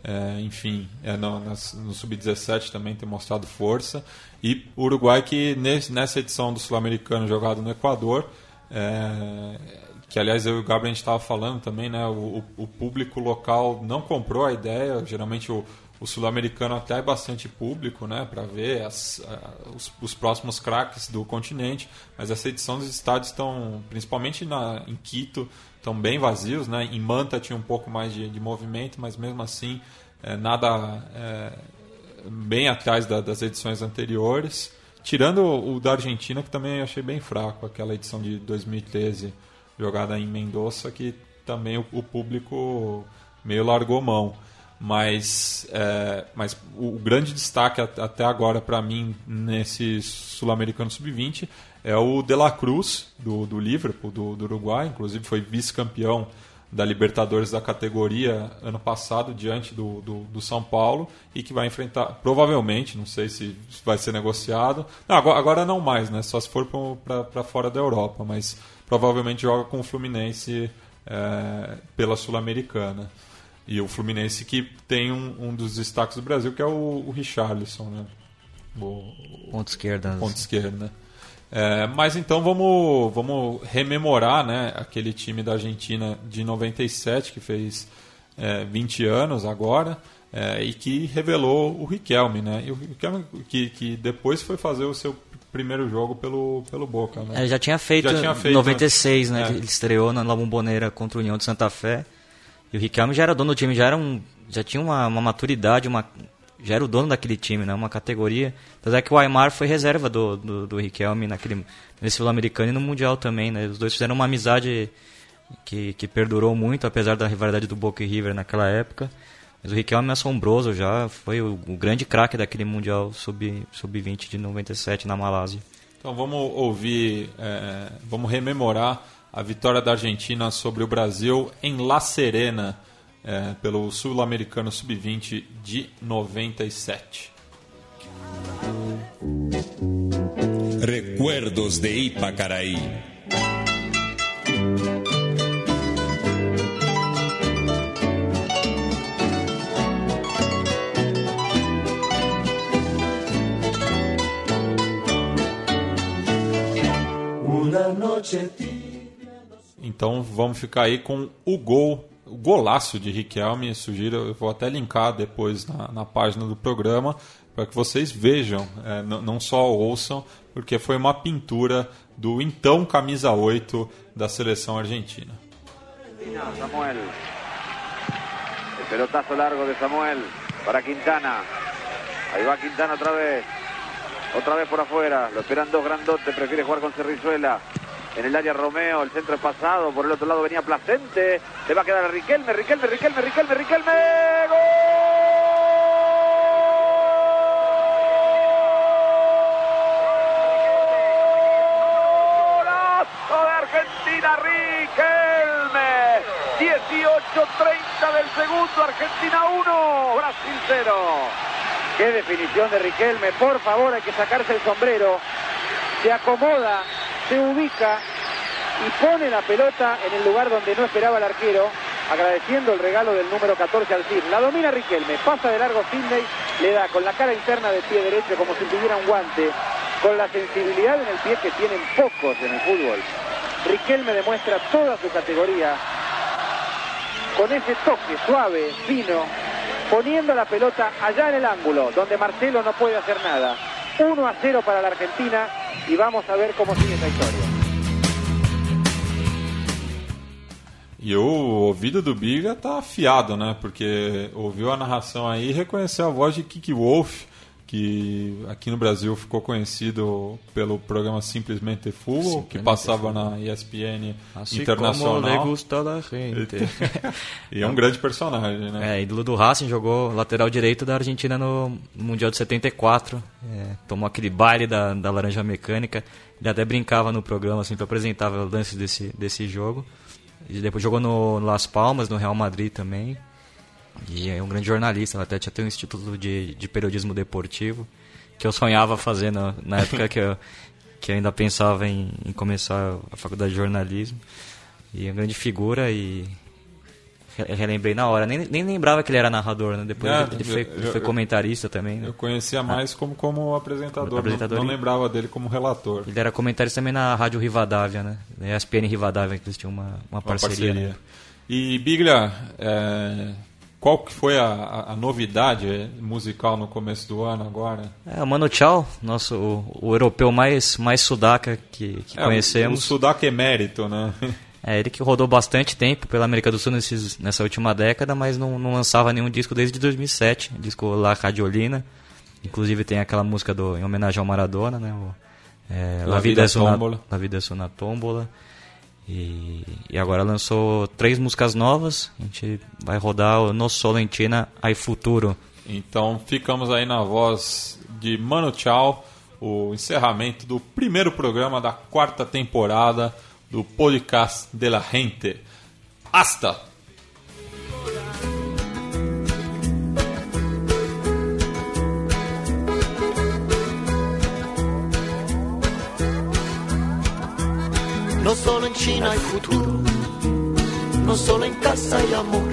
É, enfim, é, no, no Sub-17 também tem mostrado força. E o Uruguai que nesse- nessa edição do Sul-Americano jogado no Equador, é, que aliás eu e o Gabriel a gente estava falando também, né? O, o- público local não comprou a ideia. Geralmente o, o sul-americano até é bastante público, né? Para ver as- os, os próximos craques do continente. Mas essa edição dos estádios estão, principalmente na, em Quito, estão bem vazios, né? Em Manta tinha um pouco mais de, de movimento, mas mesmo assim é, nada é, bem atrás da- das edições anteriores. Tirando o da Argentina, que também achei bem fraco, aquela edição de 2013 jogada em Mendoza, que também o, o público meio largou mão. Mas, é, mas o, o grande destaque at- até agora para mim nesse Sul-Americano Sub-20 é o De La Cruz, do, do Liverpool, do, do Uruguai. Inclusive foi vice-campeão da Libertadores da categoria ano passado diante do, do, do São Paulo e que vai enfrentar, provavelmente, não sei se vai ser negociado. Não, agora, agora não mais, né? Só se for para fora da Europa, mas provavelmente joga com o Fluminense é, pela Sul-Americana. E o Fluminense que tem um, um dos destaques do Brasil, que é o, o Richarlison, né? O, Ponto esquerda. ponta esquerda. É, mas então vamos, vamos rememorar né, aquele time da Argentina de 97, que fez é, 20 anos agora, é, e que revelou o Riquelme, né? E o Riquelme que, que depois foi fazer o seu primeiro jogo pelo, pelo Boca, né? É, já tinha feito em 96, né? é. Ele estreou na La Bombonera contra o União de Santa Fé. E o Riquelme já era dono do time, já era um, já tinha uma, uma maturidade, uma, já era o dono daquele time, né? Uma categoria. Tanto é que o Aymar foi reserva do, do, do Riquelme naquele, nesse Sul-Americano e no Mundial também, né? Os dois fizeram uma amizade que, que perdurou muito, apesar da rivalidade do Boca e River naquela época. Mas o Riquelme é assombroso já, foi o, o grande craque daquele Mundial Sub- Sub-20 de 97 na Malásia. Então vamos ouvir, é, vamos rememorar a vitória da Argentina sobre o Brasil em La Serena, é, pelo Sul-Americano Sub-20 de 97. Recuerdos de Ipacaraí. Então vamos ficar aí com o gol, o golaço de Riquelme. Sugiro, eu vou até linkar depois na, na página do programa para que vocês vejam, é, não só ouçam, porque foi uma pintura do então camisa 8 da seleção argentina. Samuel. El pelotazo largo de Samuel para Quintana. Ahí va Quintana otra vez. Otra vez por afuera. Lo esperan dos grandotes. Prefiere jugar con Cerrizuela. En el área Romeo. El centro pasado. Por el otro lado venía Placente. Se va a quedar a Riquelme. Riquelme, Riquelme, Riquelme, Riquelme. ¡Golazo de Argentina! Riquelme. 18-30 del segundo. Argentina 1. Brasil 0. Qué definición de Riquelme. Por favor, hay que sacarse el sombrero. Se acomoda, se ubica y pone la pelota en el lugar donde no esperaba el arquero, agradeciendo el regalo del número 14 al CIR. La domina Riquelme, pasa de largo Sidney, le da con la cara interna del pie derecho como si tuviera un guante, con la sensibilidad en el pie que tienen pocos en el fútbol. Riquelme demuestra toda su categoría con ese toque suave, fino, poniendo la pelota allá en el ángulo, donde Marcelo no puede hacer nada. 1 a 0 para la Argentina y vamos a ver cómo sigue esta historia. E o ouvido do Biga tá afiado, né? Porque ouviu a narração aí e reconheceu a voz de Kiki Wolf, que aqui no Brasil ficou conhecido pelo programa Simplesmente Futebol, que passava na ESPN Assim Internacional. como le gusta la gente. e é um grande personagem, né? É, ídolo do Racing, jogou lateral direito da Argentina no Mundial de 74. É, tomou aquele baile da, da laranja mecânica. Ele até brincava no programa, sempre apresentava lances desse, desse jogo. E depois jogou no Las Palmas, no Real Madrid também. E é um grande jornalista, ela até tinha até um instituto de, de periodismo deportivo, que eu sonhava fazer na, na época que eu, que eu ainda pensava em, em começar a faculdade de jornalismo. E é uma grande figura e re- relembrei na hora. Nem, nem lembrava que ele era narrador, né? Depois É, ele, foi, eu- ele foi comentarista também. né? Eu conhecia mais como, como apresentador, Apresentador não, não lembrava dele como relator. Ele era comentarista também na Rádio Rivadavia, né? Na ESPN Rivadavia, que eles tinham uma, uma Uma parceria. né? E Biglia, é, qual que foi a, a- novidade é, musical no começo do ano agora? É, o Mano Chao, nosso, o, o europeu mais, mais sudaca que, que É, conhecemos. O, o Sudaca emérito, né? É, ele que rodou bastante tempo pela América do Sul nesses, nessa última década, mas não, não lançava nenhum disco desde 2007, disco La Radiolina. Inclusive tem aquela música do, em homenagem ao Maradona, né? O, é, La La, Vida es una, Tómbola. La Vida una Tómbola. E, e agora lançou três músicas novas. A gente vai rodar o No Solentina Ai Futuro. Então ficamos aí na voz de Mano Chao, o encerramento do primeiro programa da quarta temporada do podcast de la gente. Hasta! No solo en China hay futuro, no solo en casa hay amor,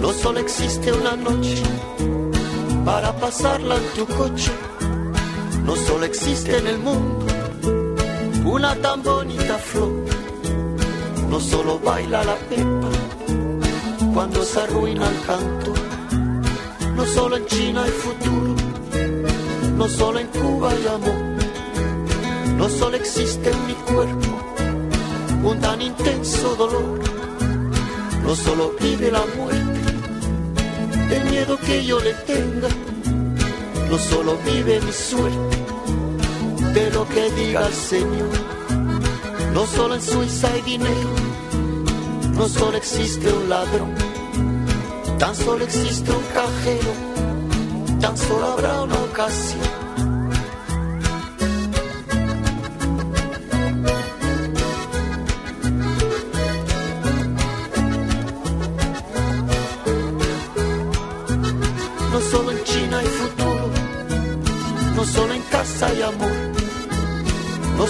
no solo existe una noche para pasarla en tu coche, no solo existe en el mundo una tan bonita flor, no solo baila la pepa cuando se arruina el canto, no solo en China hay futuro, no solo en Cuba hay amor. No solo existe en mi cuerpo un tan intenso dolor, no solo vive la muerte, el miedo que yo le tenga, no solo vive mi suerte, de lo que diga el Señor. No solo en Suiza hay dinero, no solo existe un ladrón, tan solo existe un cajero, tan solo habrá una ocasión.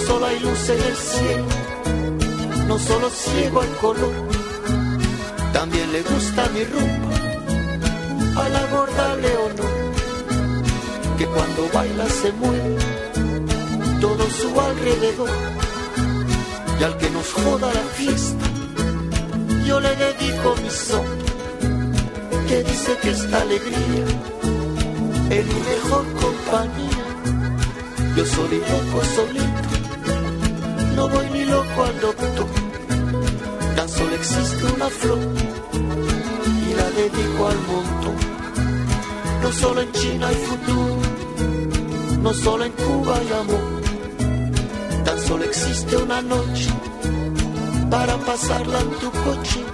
Solo hay luz en el cielo, no solo ciego al color, también le gusta mi rumba a la gorda Leonor, que cuando baila se mueve todo su alrededor, y al que nos joda la fiesta, yo le dedico mi son que dice que esta alegría es mi mejor compañía. Yo soy loco solito, no voy ni loco al doctor. Tan solo existe una flor y la dedico al montón. No solo en China hay futuro, no solo en Cuba hay amor. Tan solo existe una noche para pasarla en tu coche.